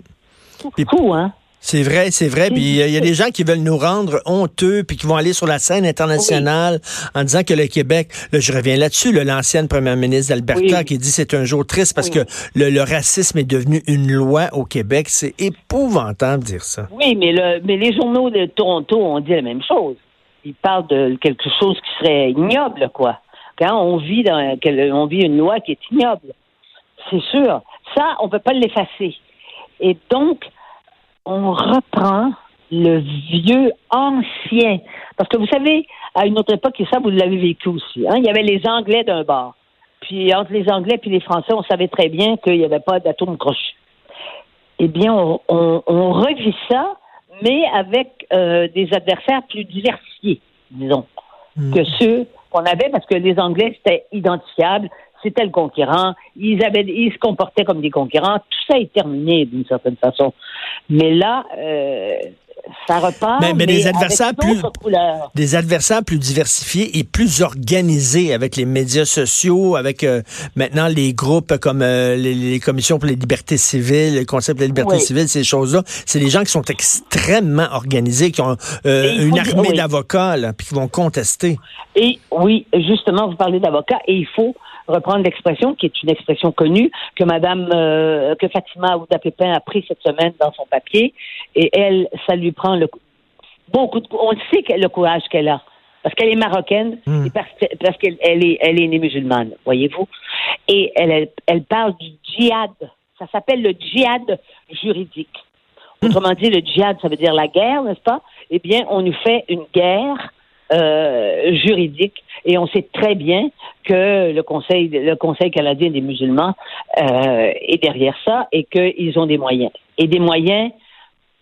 C'est fou, hein? C'est vrai, c'est vrai. Puis il y, a des gens qui veulent nous rendre honteux, puis qui vont aller sur la scène internationale en disant que le Québec, là, je reviens là-dessus, l'ancienne première ministre d'Alberta qui dit c'est un jour triste parce que le, racisme est devenu une loi au Québec. C'est épouvantable de dire ça. Oui, mais, le, mais les journaux de Toronto ont dit la même chose. Ils parlent de quelque chose qui serait ignoble, quoi. Quand on vit dans on vit une loi qui est ignoble, c'est sûr. Ça, on peut pas l'effacer. Et donc, on reprend le vieux ancien. Parce que vous savez, à une autre époque, et ça, vous l'avez vécu aussi, hein, il y avait les Anglais d'un bord. Puis entre les Anglais et les Français, on savait très bien qu'il n'y avait pas d'atome crochu. Eh bien, on, revit ça, mais avec euh, des adversaires plus diversifiés, disons, hmm. que ceux qu'on avait, parce que les Anglais, c'était identifiable, c'était le conquérant, ils, avaient, ils se comportaient comme des conquérants, tout ça est terminé d'une certaine façon. Mais là, euh, ça repart. Mais, des adversaires plus des adversaires plus diversifiés et plus organisés avec les médias sociaux, avec euh, maintenant les groupes comme euh, les, commissions pour les libertés civiles, le concept de la liberté civile, ces choses-là. C'est des gens qui sont extrêmement organisés, qui ont une armée d'avocats puis qui vont contester. Et oui, justement, vous parlez d'avocats et il faut reprendre l'expression, qui est une expression connue, que Madame, euh, que Fatima Aouda Pépin a pris cette semaine dans son papier. Et elle, ça lui prend le, beaucoup de, on sait le courage qu'elle a. Parce qu'elle est marocaine hmm. et parce, qu'elle est, elle est née musulmane, voyez-vous. Et elle, elle, parle du djihad. Ça s'appelle le djihad juridique. Hmm. Autrement dit, le djihad, ça veut dire la guerre, n'est-ce pas? Eh bien, on nous fait une guerre euh, juridique et on sait très bien que le Conseil, le Conseil canadien des musulmans euh, est derrière ça et qu'ils ont des moyens et des moyens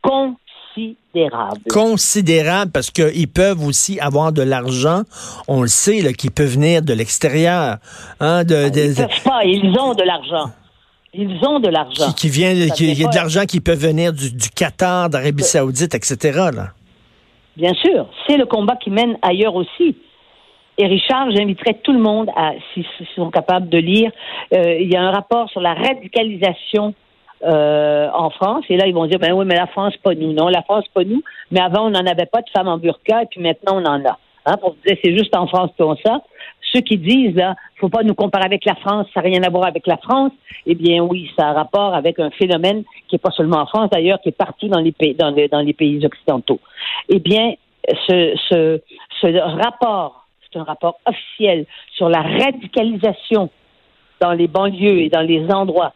considérables. Considérables parce qu'ils peuvent aussi avoir de l'argent, on le sait, là, qui peut venir de l'extérieur. Hein, de, ah, ils peuvent pas, ils ont de l'argent. Ils ont de l'argent. Qui, vient, il y a de l'argent qui peut venir du, du Qatar, d'Arabie Saoudite, etc. Là. Bien sûr, c'est le combat qui mène ailleurs aussi. Et Richard, j'inviterais tout le monde à, s'ils sont capables de lire, euh, il y a un rapport sur la radicalisation euh, en France. Et là, ils vont dire, ben oui, mais la France, pas nous. Non, la France, pas nous. Mais avant, on n'en avait pas de femmes en burqa, et puis maintenant, on en a. Hein, pour dire, c'est juste en France qu'on ça. Ceux qui disent, là, faut pas nous comparer avec la France, ça n'a rien à voir avec la France. Eh bien, oui, ça a rapport avec un phénomène qui est pas seulement en France, d'ailleurs, qui est partout dans les pays, dans dans les pays occidentaux. Eh bien, ce, ce, ce rapport c'est un rapport officiel sur la radicalisation dans les banlieues et dans les endroits.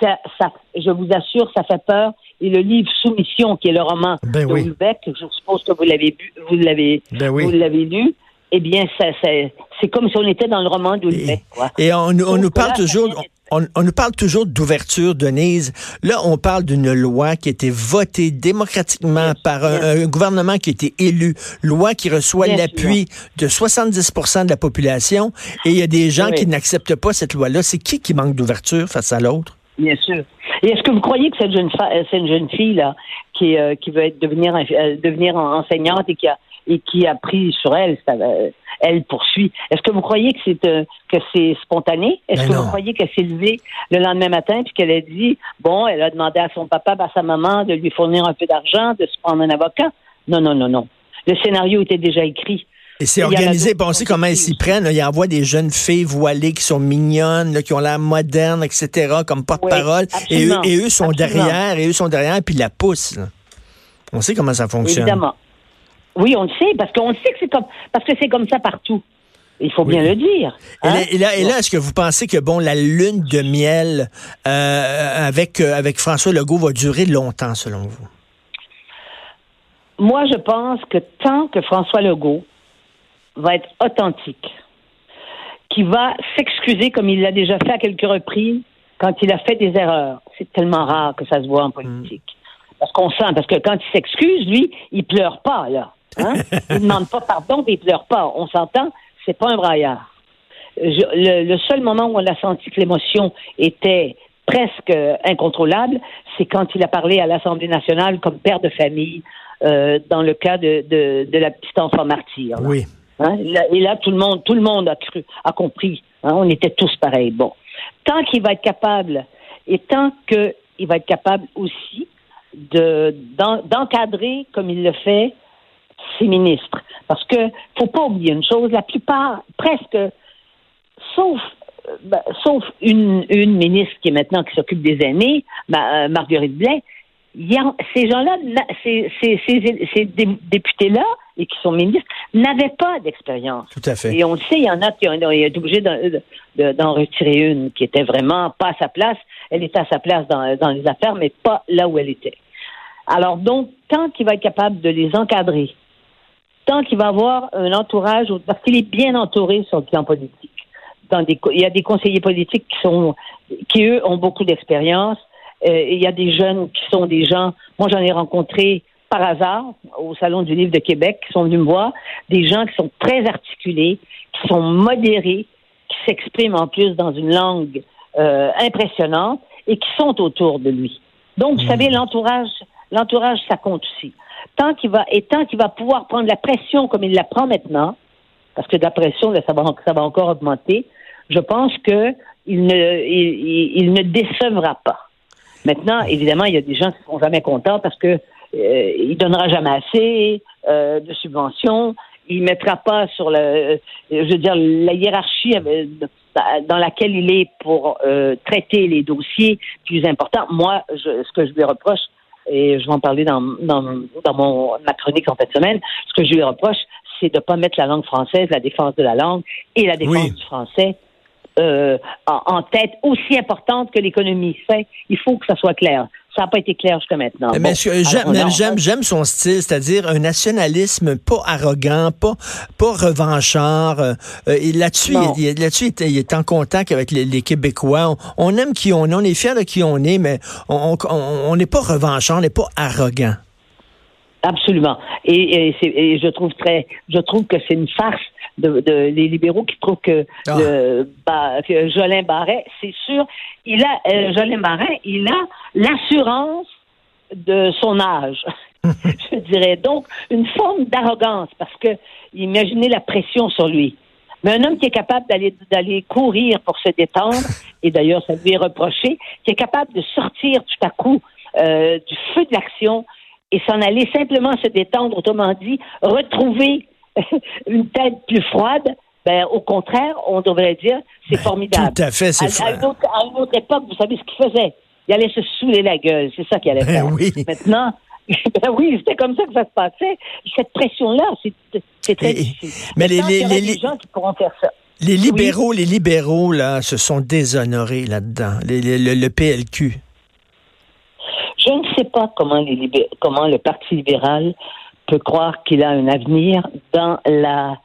Ça, ça, je vous assure, ça fait peur. Et le livre Soumission, qui est le roman ben de oui. je suppose que vous l'avez vous l'avez, ben vous l'avez lu. Eh bien, ça, c'est comme si on était dans le roman d'Houellebecq. Et, et on, on nous parle toujours, on, on nous parle toujours d'ouverture, Denise. Là, on parle d'une loi qui a été votée démocratiquement par un, un gouvernement qui a été élu, loi qui reçoit l'appui de 70% de la population, et il y a des gens Oui. qui n'acceptent pas cette loi-là. C'est qui qui manque d'ouverture face à l'autre? Bien sûr. Et est-ce que vous croyez que cette jeune, euh, cette jeune fille là, qui, euh, qui veut être devenir euh, devenir enseignante et qui a et qui a pris sur elle, ça, euh, elle poursuit. Est-ce que vous croyez que c'est euh, que c'est spontané? Est-ce Ben que non. vous croyez qu'elle s'est levée le lendemain matin puis qu'elle a dit bon, elle a demandé à son papa, à sa maman de lui fournir un peu d'argent, de se prendre un avocat? Non, non, non, non. Le scénario était déjà écrit. Et c'est organisé. qui sont comment ils s'y prennent. là. Ils envoient des jeunes filles voilées qui sont mignonnes, là, qui ont l'air modernes, etc., comme porte-parole. et, eux, absolument. et eux sont Absolument. derrière, et eux sont derrière, puis la poussent. là. On sait comment ça fonctionne. Évidemment. Oui, on le sait, parce qu'on sait que c'est comme parce que c'est comme ça partout. Il faut bien le dire. Et hein? là, et là, et là, est-ce que vous pensez que bon, la lune de miel euh, avec euh, avec François Legault va durer longtemps, selon vous? Moi, je pense que tant que François Legault va être authentique, qui va s'excuser comme il l'a déjà fait à quelques reprises quand il a fait des erreurs, c'est tellement rare que ça se voit en politique. Parce qu'on sent, parce que quand il s'excuse, lui, il pleure pas, là. Hein? il demande pas pardon, puis il pleure pas. On s'entend, c'est pas un braillard. Je- le, le seul moment où on a senti que l'émotion était presque incontrôlable, c'est quand il a parlé à l'Assemblée nationale comme père de famille euh, dans le cas de, de, de la petite enfant martyr. là. Oui. Hein? Là- Et là, tout le monde, tout le monde a cru, a compris. hein, On était tous pareils. Bon, tant qu'il va être capable, et tant qu'il va être capable aussi de d'en- d'encadrer comme il le fait ses ministres, parce que faut pas oublier une chose, la plupart, presque, sauf euh, ben, sauf une, une ministre qui est maintenant qui s'occupe des aînés, ma- euh, Marguerite Blais, a- ces gens-là, ces, ces, ces, ces dé- députés-là, et qui sont ministres, n'avaient pas d'expérience. Tout à fait. Et on le sait, il y en a qui ont, été obligés d'en de- d'en retirer une qui était vraiment pas à sa place. Elle était à sa place dans, dans les affaires, mais pas là où elle était. Alors donc, tant qu'il va être capable de les encadrer, tant qu'il va avoir un entourage, parce qu'il est bien entouré sur le plan politique. Dans des, co- il y a des conseillers politiques qui sont, qui eux ont beaucoup d'expérience. Euh, et il y a des jeunes qui sont des gens. Moi, j'en ai rencontré par hasard au Salon du Livre de Québec qui sont venus me voir. Des gens qui sont très articulés, qui sont modérés, qui s'expriment en plus dans une langue euh, impressionnante et qui sont autour de lui. Donc, vous savez, l'entourage, l'entourage, ça compte aussi. Tant qu'il va, et tant qu'il va pouvoir prendre la pression comme il la prend maintenant, parce que de la pression, ça va, ça va encore augmenter, je pense que il ne, il, ne décevra pas. Maintenant, évidemment, il y a des gens qui ne seront jamais contents parce que euh, il donnera jamais assez euh, de subventions. Il mettra pas sur le, euh, je veux dire, la hiérarchie euh, dans laquelle il est pour traiter les dossiers plus importants. Moi, je, ce que je lui reproche, et je vais en parler dans, dans, dans mon, ma chronique en fin de semaine, ce que je lui reproche, c'est de ne pas mettre la langue française, la défense de la langue et la défense Oui. du français euh, en, en tête aussi importante que l'économie. C'est- Il faut que ça soit clair. Ça n'a pas été clair jusqu'à maintenant. Mais Bon, j'aime, son style, c'est-à-dire un nationalisme pas arrogant, pas, pas revanchard. euh, euh, et là-dessus, il, là-dessus, il est, il est en contact avec les, les Québécois. On, on aime qui on est, on est fiers de qui on est, mais on n'est pas revanchard, on n'est pas arrogant. Absolument. Et, et je trouve très, je trouve que c'est une farce de, de les libéraux qui trouvent que, Ah. le, Ba- que Jolin Barret, c'est sûr, il a euh, Jolin Barret, il a l'assurance de son âge. *laughs* je dirais donc une forme d'arrogance parce que imaginez la pression sur lui. Mais un homme qui est capable d'aller d'aller courir pour se détendre, et d'ailleurs ça lui est reproché, qui est capable de sortir tout à coup euh, du feu de l'action et s'en aller simplement se détendre, autrement dit, retrouver *laughs* une tête plus froide, ben, au contraire, on devrait dire, c'est formidable. Tout à fait, c'est à, à une autre, à une autre époque, vous savez ce qu'il faisait? Il allait se saouler la gueule, c'est ça qu'il allait Ben faire. oui. Maintenant, *laughs* ben oui, c'était comme ça que ça se passait. Cette pression-là, c'est très Et- difficile. mais les- Maintenant, il y les- les- des gens qui pourront faire ça. Les libéraux, les libéraux, là, se sont déshonorés là-dedans. Le, le PLQ. Je ne sais pas comment, les comment le Parti libéral peut croire qu'il a un avenir dans la,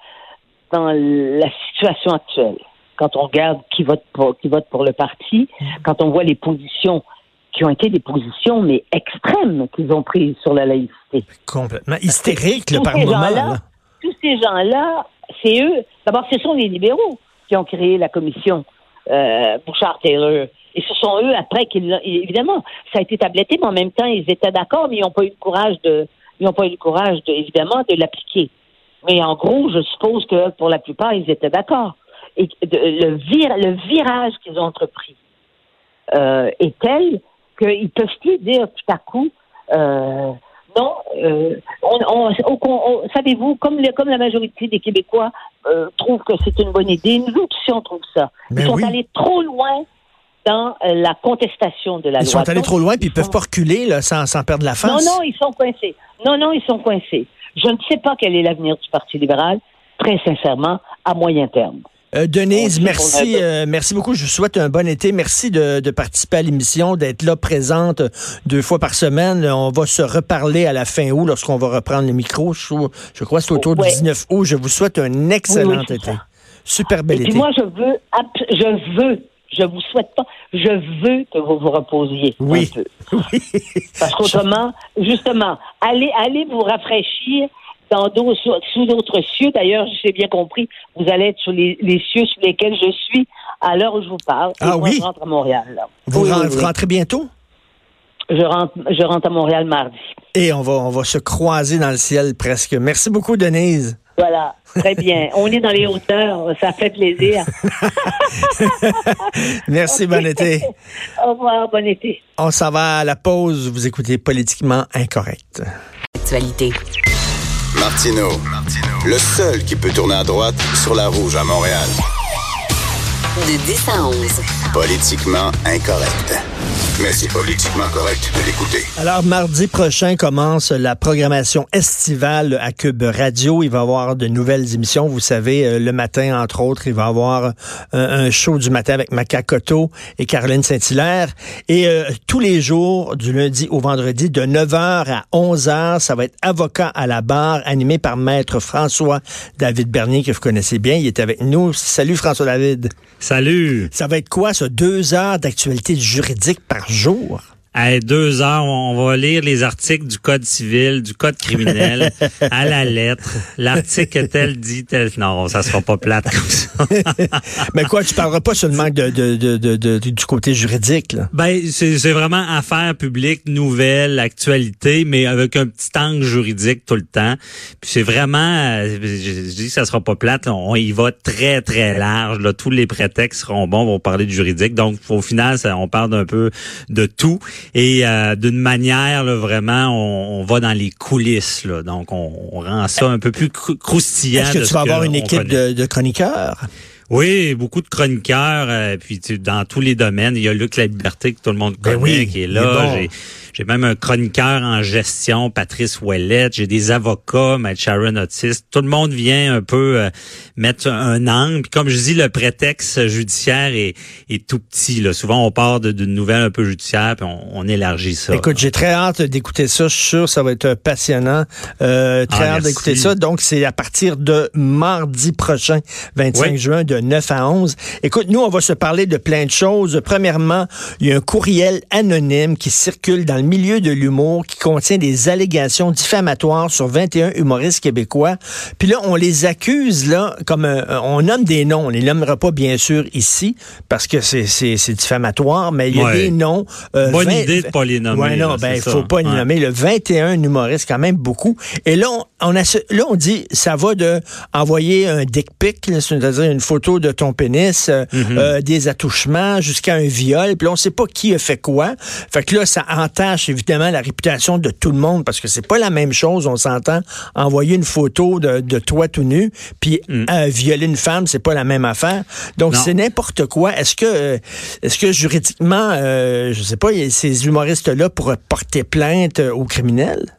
dans la situation actuelle. quand on regarde qui vote pour, qui vote pour le parti, quand on voit les positions qui ont été des positions, mais extrêmes qu'ils ont prises sur la laïcité. Complètement hystérique, là, Tous par ces moment. gens-là, là. tous ces gens-là, c'est eux. D'abord, ce sont les libéraux qui ont créé la commission euh, Bouchard-Taylor. Et ce sont eux, après, qu'ils l'ont- évidemment, ça a été tabletté, mais en même temps, ils étaient d'accord, mais ils n'ont pas eu le courage de, ils n'ont pas eu le courage, de, évidemment, de l'appliquer. Mais en gros, je suppose que pour la plupart, ils étaient d'accord. Et de- le, vir- le virage qu'ils ont entrepris euh, est tel qu'ils peuvent plus dire tout à coup euh, non. euh, on, on- on- on- Savez-vous, comme, le- comme la majorité des Québécois trouvent que c'est une bonne idée, nous aussi on trouve ça. Ils sont allés trop loin dans euh, la contestation de la Ils loi. sont allés trop loin, puis ils ils peuvent pas reculer là, sans, sans perdre la face. non, non, ils sont coincés. Non, non, ils sont coincés. Je ne sais pas quel est l'avenir du Parti libéral, très sincèrement, à moyen terme. Euh, Denise, merci, euh, merci beaucoup. Je vous souhaite un bon été. Merci de, de participer à l'émission, d'être là présente deux fois par semaine. On va se reparler à la fin août lorsqu'on va reprendre le micro. Je, je crois que c'est autour Ouais. du 19 août. Je vous souhaite un excellent Oui, oui, c'est été. ça. Super bel Et puis été. moi, je veux, je veux, je vous souhaite pas, je veux que vous vous reposiez Oui. un peu. *laughs* Parce qu'autrement, justement, allez, allez vous rafraîchir dans sous, d'autres cieux. D'ailleurs, j'ai bien compris, vous allez être sur les, les cieux sous lesquels je suis à l'heure où je vous parle. Ah oui? Je rentre à Montréal. là. Vous, Oui, ren- oui, vous oui. rentrez bientôt? Je rentre, je rentre à Montréal mardi. Et on va, on va se croiser dans le ciel presque. Merci beaucoup, Denise. Voilà, très bien. *laughs* On est dans les hauteurs, ça fait plaisir. *laughs* Merci, bon été. Au revoir, bon été. On s'en va à la pause. Vous écoutez Politiquement Incorrect. Actualité. Martino, le seul qui peut tourner à droite sur la rouge à Montréal. De 10 à 11. Politiquement incorrect. Mais c'est politiquement correct de l'écouter. Alors, mardi prochain commence la programmation estivale à Cube Radio. Il va y avoir de nouvelles émissions. Vous savez, euh, le matin, entre autres, il va y avoir euh, un show du matin avec Macacoto et Caroline Saint-Hilaire. Et euh, tous les jours, du lundi au vendredi, de 9h à 11h, ça va être Avocat à la barre, animé par Maître François David Bernier, que vous connaissez bien. Il est avec nous. Salut François David. Salut! Ça va être quoi, ça? Deux heures d'actualité juridique par jour? À deux heures, on va lire les articles du Code civil, du Code criminel, à la lettre. L'article tel dit tel... Non, ça sera pas plate comme ça. *laughs* Mais quoi, tu parleras pas seulement de, de, de, de- du côté juridique, là? Ben, c'est vraiment affaires publiques, nouvelles, actualité, mais avec un petit angle juridique tout le temps. Puis c'est vraiment, euh, je, je dis que ça sera pas plate, là, on y va très, très large. Là. Tous les prétextes seront bons pour parler de juridique. Donc, au final, ça, on parle d'un peu de tout. Et euh, d'une manière, là, vraiment, on, on va dans les coulisses. Là. Donc, on, on rend ça un peu plus crou- croustillant. Est-ce que tu vas avoir une équipe de, de chroniqueurs? Oui, beaucoup de chroniqueurs, euh, puis tu- dans tous les domaines. Il y a Luc La Liberté que tout le monde Ben connaît, oui, qui est là. bon. J'ai même un chroniqueur en gestion, Patrice Ouellette. J'ai des avocats, Maître Sharon Otis. Tout le monde vient un peu euh, mettre un angle. Puis comme je dis, le prétexte judiciaire est, est tout petit. Là. Souvent, on part d'une nouvelle un peu judiciaire, puis on, on élargit ça. Écoute, j'ai très hâte d'écouter ça. Je suis sûr que ça va être passionnant. Euh, très Ah, hâte d'écouter ça. Donc, c'est à partir de mardi prochain, 25 Oui. juin, de 9 à 11. Écoute, nous, on va se parler de plein de choses. Premièrement, il y a un courriel anonyme qui circule dans le milieu de l'humour qui contient des allégations diffamatoires sur 21 humoristes québécois. Puis là, on les accuse, là, comme euh, on nomme des noms. On les nommera pas, bien sûr, ici, parce que c'est diffamatoire, mais il y a Ouais. des noms. euh, Bonne 20 idée de pas les nommer, Ouais, non, là, ben, il faut ça. pas les Ouais. nommer. Le 21 humoristes, quand même beaucoup. Et là, on, on a, là, on dit, ça va de envoyer un dick pic, c'est-à-dire une photo de ton pénis, euh, Mhm. euh, des attouchements, jusqu'à un viol. Puis là, on sait pas qui a fait quoi. Fait que là, ça entache évidemment la réputation de tout le monde parce que c'est pas la même chose, on s'entend. Envoyer une photo de, de toi tout nu, puis euh, violer une femme, c'est pas la même affaire. Donc, Mm. C'est n'importe quoi. Est-ce que, euh, est-ce que juridiquement, euh, je sais pas, ces humoristes-là pourraient porter plainte aux criminels?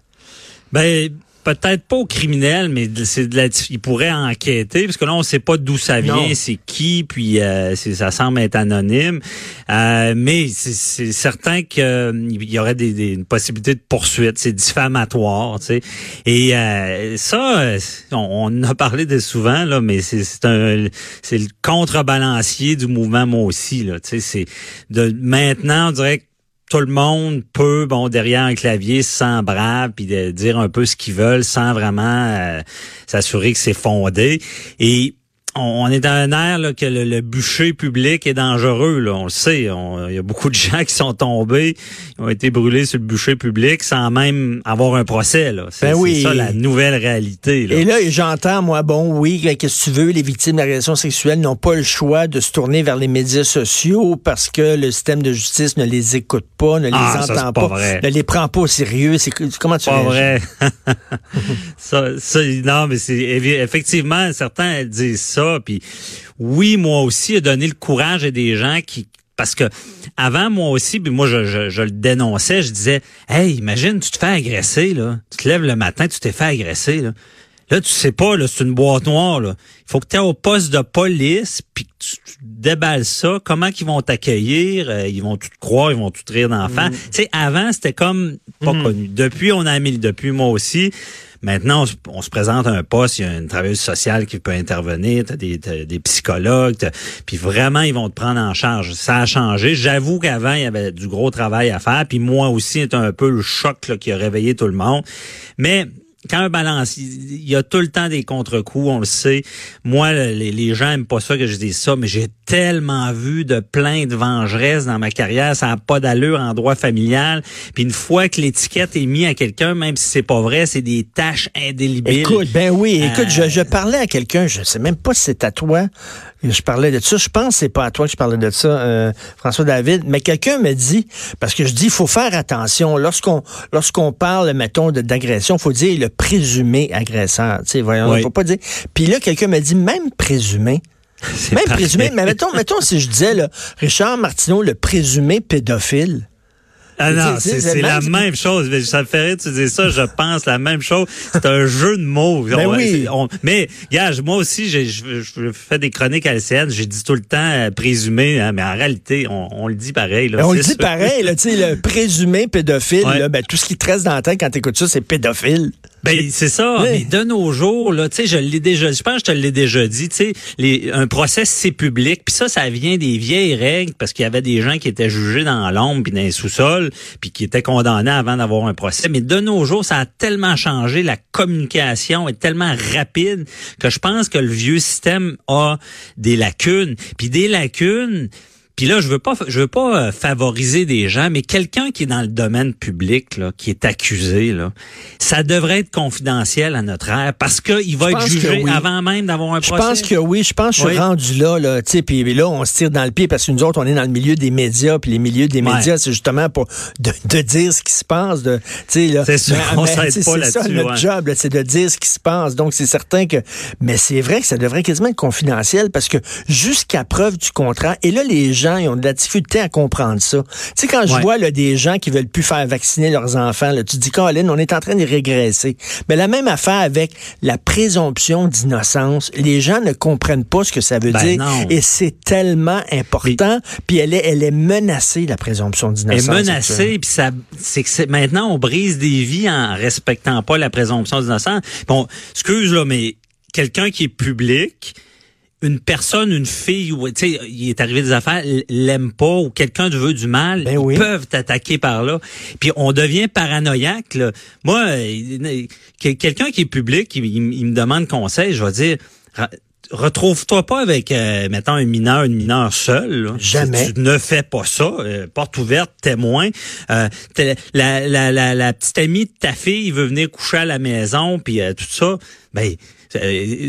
Ben, peut-être pas au criminel, mais c'est de la, il pourrait enquêter parce que là on sait pas d'où ça vient, c'est qui, puis euh, ça semble être anonyme. Euh, mais c'est- certain qu'il y aurait des, des- une possibilité de poursuite, c'est diffamatoire, tu sais. Et euh, ça, euh, on, on a parlé de souvent là, mais c'est c'est un, c'est le contrebalancier du mouvement moi aussi là, tu sais. C'est de maintenant on dirait que tout le monde peut, bon, derrière un clavier, sans bras, de dire un peu ce qu'ils veulent sans vraiment euh, s'assurer que c'est fondé. Et on, est dans un air là, que le, le bûcher public est dangereux. Là, on le sait. On- Il y a beaucoup de *laughs* gens qui sont tombés, qui ont été brûlés sur le bûcher public sans même avoir un procès. C'est, Ben oui. ça la nouvelle réalité. Là. Et là, j'entends, moi, bon, oui, qu'est-ce que tu veux, les victimes d'agressions sexuelles n'ont pas le choix de se tourner vers les médias sociaux parce que le système de justice ne les écoute pas, ne les Ah, ça, entend c'est pas vrai. ne les prend pas au sérieux. C'est comment tu pas vrai. *laughs* ça, ça, non, mais c'est effectivement certains disent ça. Puis oui, moi aussi, a donné le courage à des gens qui parce que avant moi aussi, puis moi je, je, je le dénonçais, je disais, hey, imagine, tu te fais agresser là, tu te lèves le matin, tu t'es fait agresser là. Là, tu sais pas, là, c'est une boîte noire. Là. Il faut que tu es au poste de police, puis que tu, tu déballes ça. Comment qu'ils vont t'accueillir? Euh, ils vont tout te croire, ils vont tout te rire d'en face. Tu sais, avant, c'était comme pas connu. Depuis, on a mis, depuis moi aussi, Maintenant, on, se- présente à un poste, il y a une travailleuse sociale qui peut intervenir, t'as des, t'as des psychologues, puis vraiment, ils vont te prendre en charge. Ça a changé. J'avoue qu'avant, il y avait du gros travail à faire, puis moi aussi, c'est un peu le choc qui a réveillé tout le monde. Mais quand un balance, il y a tout le temps des contre-coups, on le sait. Moi, le- les, les gens aiment pas ça que je dise ça, mais j'ai tellement vu de plaintes vengeresses dans ma carrière, ça n'a pas d'allure en droit familial. Puis une fois que l'étiquette est mise à quelqu'un, même si c'est pas vrai, c'est des tâches indélébiles. Écoute, ben oui, écoute, Euh, je, je parlais à quelqu'un, je sais même pas si c'est à toi, je parlais de ça, je pense que c'est pas à toi que je parlais de ça, euh, François David, mais quelqu'un me dit, parce que je dis, il faut faire attention, lorsqu'on lorsqu'on parle, mettons, de- d'agression, il faut dire le présumé agresseur, tu sais, voyons, Oui. faut pas dire, puis là, quelqu'un me dit, même présumé, même parfait. présumé, mais mettons, mettons si je disais, là, Richard Martineau, le présumé pédophile. Ah non, Tu c'est la même- chose. Ça me fait rire, tu dis ça, je pense la même chose. C'est un *laughs* jeu de mots. Ben On- oui. on- mais, gars, moi aussi, j'ai- je, fais des chroniques à LCN, j'ai dit tout le temps euh, présumé, hein, mais en réalité, on, on le dit pareil. Là, Ben, on le dit pareil, là, tu sais, le *laughs* présumé pédophile, Ouais. là, ben, tout ce qui te reste dans la tête quand t'écoutes ça, c'est pédophile. Ben c'est ça. Oui. Mais de nos jours, là, tu sais, je l'ai déjà, je pense que je te l'ai déjà dit. Tu sais, les- un procès c'est public. Puis ça, ça vient des vieilles règles parce qu'il y avait des gens qui étaient jugés dans l'ombre puis dans les sous-sols puis qui étaient condamnés avant d'avoir un procès. Mais de nos jours, ça a tellement changé. La communication est tellement rapide que je pense que le vieux système a des lacunes. Puis des lacunes. Puis là, je veux pas, je veux pas euh, favoriser des gens, mais quelqu'un qui est dans le domaine public, là, qui est accusé, là, ça devrait être confidentiel à notre ère parce qu'il va Je être jugé oui. avant même d'avoir un Je procès. pense que oui, je pense que je suis rendu là, là, tu sais, puis là, on se tire dans le pied parce que nous autres, on est dans le milieu des médias, puis les milieux des Ouais. médias, c'est justement pour de, de dire ce qui se passe, de, tu sais, là. C'est sûr, on s'aide pas C'est ça, là-dessus, notre ouais. job, c'est de dire ce qui se passe. Donc, c'est certain que, mais c'est vrai que ça devrait quasiment être confidentiel parce que jusqu'à preuve du contraire, et là, les gens, ils ont de la difficulté à comprendre ça. Tu sais, quand je Ouais. vois, là, des gens qui veulent plus faire vacciner leurs enfants, là, tu te dis, Colin, on est en train de régresser. Mais la même affaire avec la présomption d'innocence. Les gens ne comprennent pas ce que ça veut Ben dire. non. Et c'est tellement important. Puis elle est, elle est menacée, la présomption est d'innocence. menacé, actuellement. puis ça, c'est que maintenant on brise des vies en respectant pas la présomption d'innocence. Bon, excuse là, mais quelqu'un qui est public, une personne, une fille, ou tu sais, il est arrivé des affaires, l'aime pas ou quelqu'un te veut du mal, Ben ils oui. peuvent t'attaquer par là. Puis on devient paranoïaque. Là. Moi, euh, que- quelqu'un qui est public, il, me demande conseil, je vais dire. Retrouve-toi pas avec, euh, mettons, un mineur, une mineure seule. là. Jamais. Tu- tu ne fais pas ça. Euh, porte ouverte, témoin. Euh, la, la, la, la petite amie de ta fille veut venir coucher à la maison, puis tout ça. Ben,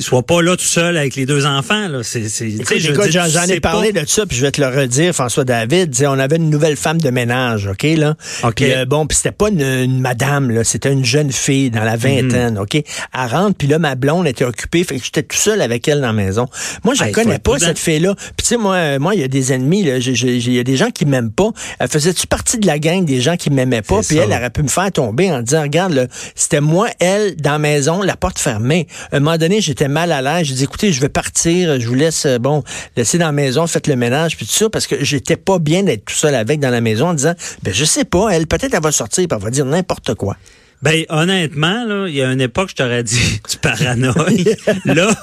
sois pas là tout seul avec les deux enfants. Là. C'est, j'en ai parlé pas- de ça, puis je vais te le redire, François David. On avait une nouvelle femme de ménage, OK, là? OK. Puis, euh, bon, puis c'était pas une, une madame, là, c'était une jeune fille dans la vingtaine, Mhm. OK? Elle rentre, puis là, ma blonde était occupée, fait que j'étais tout seul avec elle dans la maison. Moi, je Hey, connais pas, cette fille-là. Puis tu sais, moi, euh, moi, il y a des ennemis, là, j'ai- j'ai- il y a des gens qui m'aiment pas. Elle faisait-tu partie de la gang des gens qui m'aimaient pas? Puis elle aurait pu me faire tomber en disant, regarde, là, c'était moi, elle, dans la maison, la porte fermée. Un moment donné, j'étais mal à l'aise. J'ai dit, écoutez, je vais partir, je vous laisse, euh, bon, laisser dans la maison, faites le ménage, puis tout ça, parce que j'étais pas bien d'être tout seul avec dans la maison en disant, ben, je sais pas, elle, peut-être elle va sortir, puis elle va dire n'importe quoi. Ben honnêtement, là, il y a une époque, je t'aurais dit, *laughs* tu paranoïes. *laughs* là,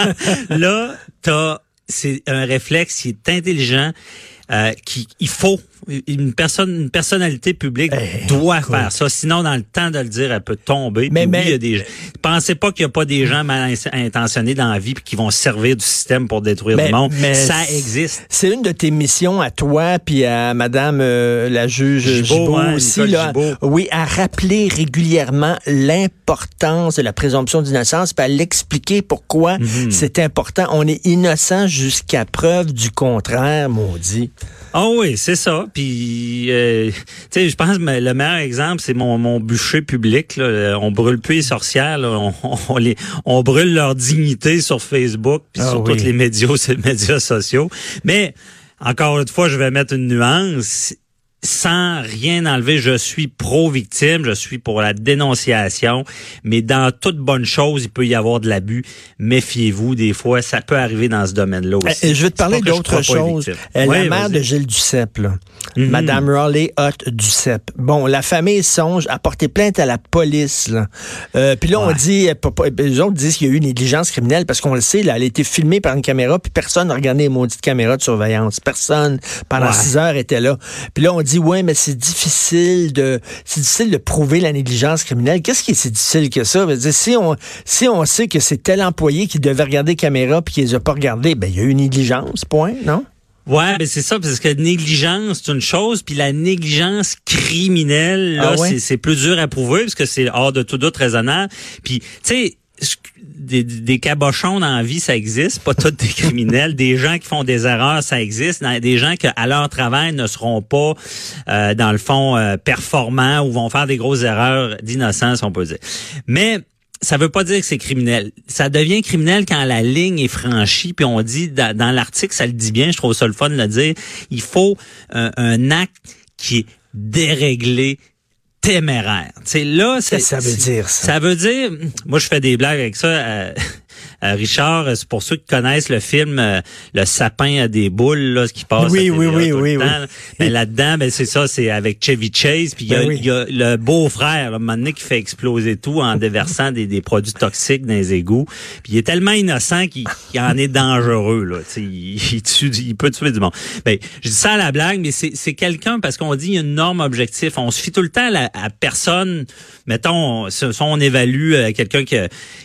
*laughs* là, t'as, c'est un réflexe qui est intelligent, euh, qui, il faut une personne, une personnalité publique Eh, doit écoute. faire ça. Sinon, dans le temps de le dire, elle peut tomber. Mais- oui, mais- il y a des gens. Pensez pas qu'il y a pas des gens mal intentionnés dans la vie puis qui vont se servir du système pour détruire Mais- le monde. mais ça existe. C'est une de tes missions à toi puis à Madame euh, la juge Gibault, Gibault hein, aussi là, Gibault. oui, à rappeler régulièrement l'importance de la présomption d'innocence, puis à l'expliquer pourquoi Mhm. c'est important. On est innocent jusqu'à preuve du contraire, maudit. Ah oui, c'est ça. Puis, euh, tu sais, je pense que le meilleur exemple, c'est mon, mon bûcher public. Là. On brûle plus les sorcières. Là. On, on les, on brûle leur dignité sur Facebook puis Ah sur oui. tous les médias, *laughs* les médias sociaux. Mais encore une fois, je vais mettre une nuance. Sans rien enlever, je suis pro-victime, je suis pour la dénonciation, mais dans toute bonne chose, il peut y avoir de l'abus. Méfiez-vous, des fois, ça peut arriver dans ce domaine-là aussi. Euh, je vais te parler d'autre chose. Euh, Ouais, la mère de Gilles Duceppe, là. Mhm. Madame Raleigh Hutt Duceppe. Bon, la famille songe à porter plainte à la police. Là. Euh, puis là, on dit, euh, les autres disent qu'il y a eu une négligence criminelle parce qu'on le sait, là, elle a été filmée par une caméra, puis personne n'a regardé les maudites caméras de surveillance. Personne, pendant Ouais. six heures, était là. Puis là, on dit, ouais, mais c'est difficile de, c'est difficile de prouver la négligence criminelle. Qu'est-ce qui est si difficile que ça? Dire, si on, si on sait que c'est tel employé qui devait regarder les caméras puis qui les a pas regardées, ben, il y a eu une négligence, point, non? Ouais, ben c'est ça, parce que négligence, c'est une chose, puis la négligence criminelle, là, Ah ouais? c'est, plus dur à prouver, parce que c'est hors de tout doute raisonnable. Puis, tu sais, des, cabochons dans la vie, ça existe, pas tous des criminels. Des gens qui font des erreurs, ça existe. Des gens qui, à leur travail, ne seront pas, euh, dans le fond, euh, performants ou vont faire des grosses erreurs d'innocence, on peut dire. Mais ça veut pas dire que c'est criminel. Ça devient criminel quand la ligne est franchie, puis on dit dans, l'article, ça le dit bien, je trouve ça le fun de le dire, il faut un, un acte qui est déréglé téméraire. C'est là, c'est Qu'est-ce que ça veut dire, ça? Ça veut dire, moi je fais des blagues avec ça. euh, Richard, c'est pour ceux qui connaissent le film euh, Le sapin à des boules, là, ce qui passe. Oui, à oui, oui, tout le oui, temps, oui. là. Ben, là-dedans, ben, c'est ça, c'est avec Chevy Chase, puis il y, a- Ben oui. il y a le beau-frère, là, un moment donné, qui fait exploser tout en déversant des, des produits toxiques dans les égouts. Puis il est tellement innocent qu'il qu'il en est dangereux, là. Il, il tue, il peut tuer du monde. Ben, je dis ça à la blague, mais c'est c'est quelqu'un parce qu'on dit il y a une norme objectif. On se fie tout le temps à, la- à personne. Mettons, si si on évalue euh, quelqu'un qui,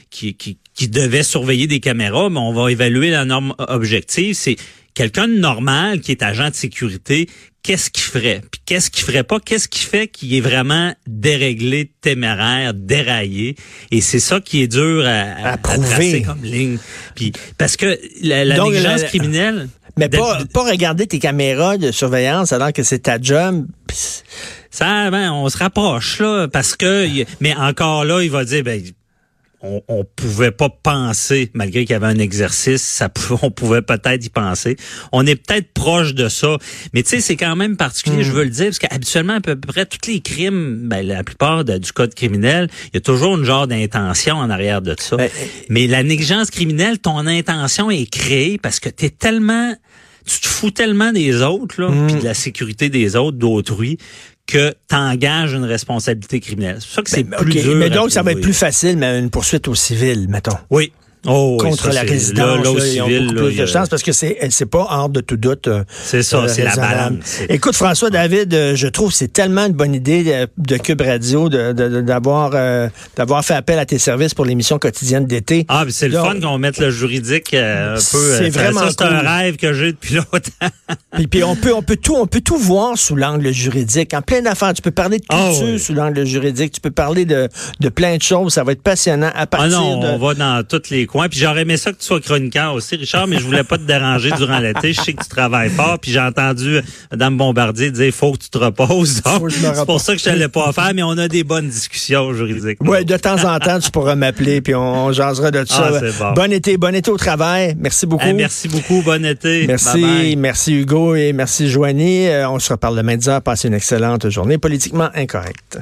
qui, qui, qui devait surveiller des caméras, mais on va évaluer la norme objective. C'est quelqu'un de normal qui est agent de sécurité, qu'est-ce qu'il ferait? Puis qu'est-ce qu'il ferait pas? Qu'est-ce qui fait qu'il est vraiment déréglé, téméraire, déraillé? Et c'est ça qui est dur à, À prouver. tracer comme ligne. Puis parce que la, la Donc, négligence la- criminelle... Mais de- pas, pas regarder tes caméras de surveillance alors que c'est ta job. Ça, ben, on se rapproche là, parce que, mais encore là, il va dire, ben, on, on pouvait pas penser, malgré qu'il y avait un exercice, ça, *laughs* on pouvait peut-être y penser. On est peut-être proche de ça, mais tu sais, c'est quand même particulier, je veux le dire, parce qu'habituellement, à peu près tous les crimes, ben, la plupart de- du code criminel, il y a toujours une genre d'intention en arrière de ça. Ben, mais la négligence criminelle, ton intention est créée parce que t'es tellement tu te fous tellement des autres, là, puis de la sécurité des autres, d'autrui, que t'engages une responsabilité criminelle. C'est pour ça que c'est Ben, plus dur. mais donc, ça va être plus facile, mais une poursuite au civil, mettons. Oui. Oh, oui, contre ça, la résidence. Là, là, au là, ils ont civil, beaucoup là, plus de chance parce que c'est c'est pas hors de tout doute. euh, C'est ça, euh, c'est la balance. Écoute, François David, euh, je trouve que c'est tellement une bonne idée de, Cube Radio d'avoir euh, d'avoir fait appel à tes services pour l'émission quotidienne d'été. Ah, c'est le fun qu'on mette le juridique euh, un peu. C'est vraiment ça, c'est un cool. rêve que j'ai depuis *laughs* longtemps. Puis, puis on peut on peut tout on peut tout voir sous l'angle juridique. En plein d'affaires, tu peux parler de Ah culture oui. sous l'angle juridique, tu peux parler de, de plein de choses. Ça va être passionnant à Ah partir non, de. on va dans tous les coins. Puis j'aurais aimé ça que tu sois chroniqueur aussi, Richard, mais je voulais pas te déranger durant l'été. Je sais que tu travailles fort. Puis j'ai entendu Mme Bombardier dire faut que tu te reposes. C'est pour ça que je t'allais pas faire, mais on a des bonnes discussions juridiques. Ouais, de temps en temps, tu pourras m'appeler puis on, on jasera de. Ah, bon. Bon été, bon été au travail. Merci beaucoup. Hey, merci beaucoup. Bon été. Merci, merci Hugo et merci Joanie. Euh, on se reparle demain 10 heures. Passez une excellente journée politiquement incorrecte.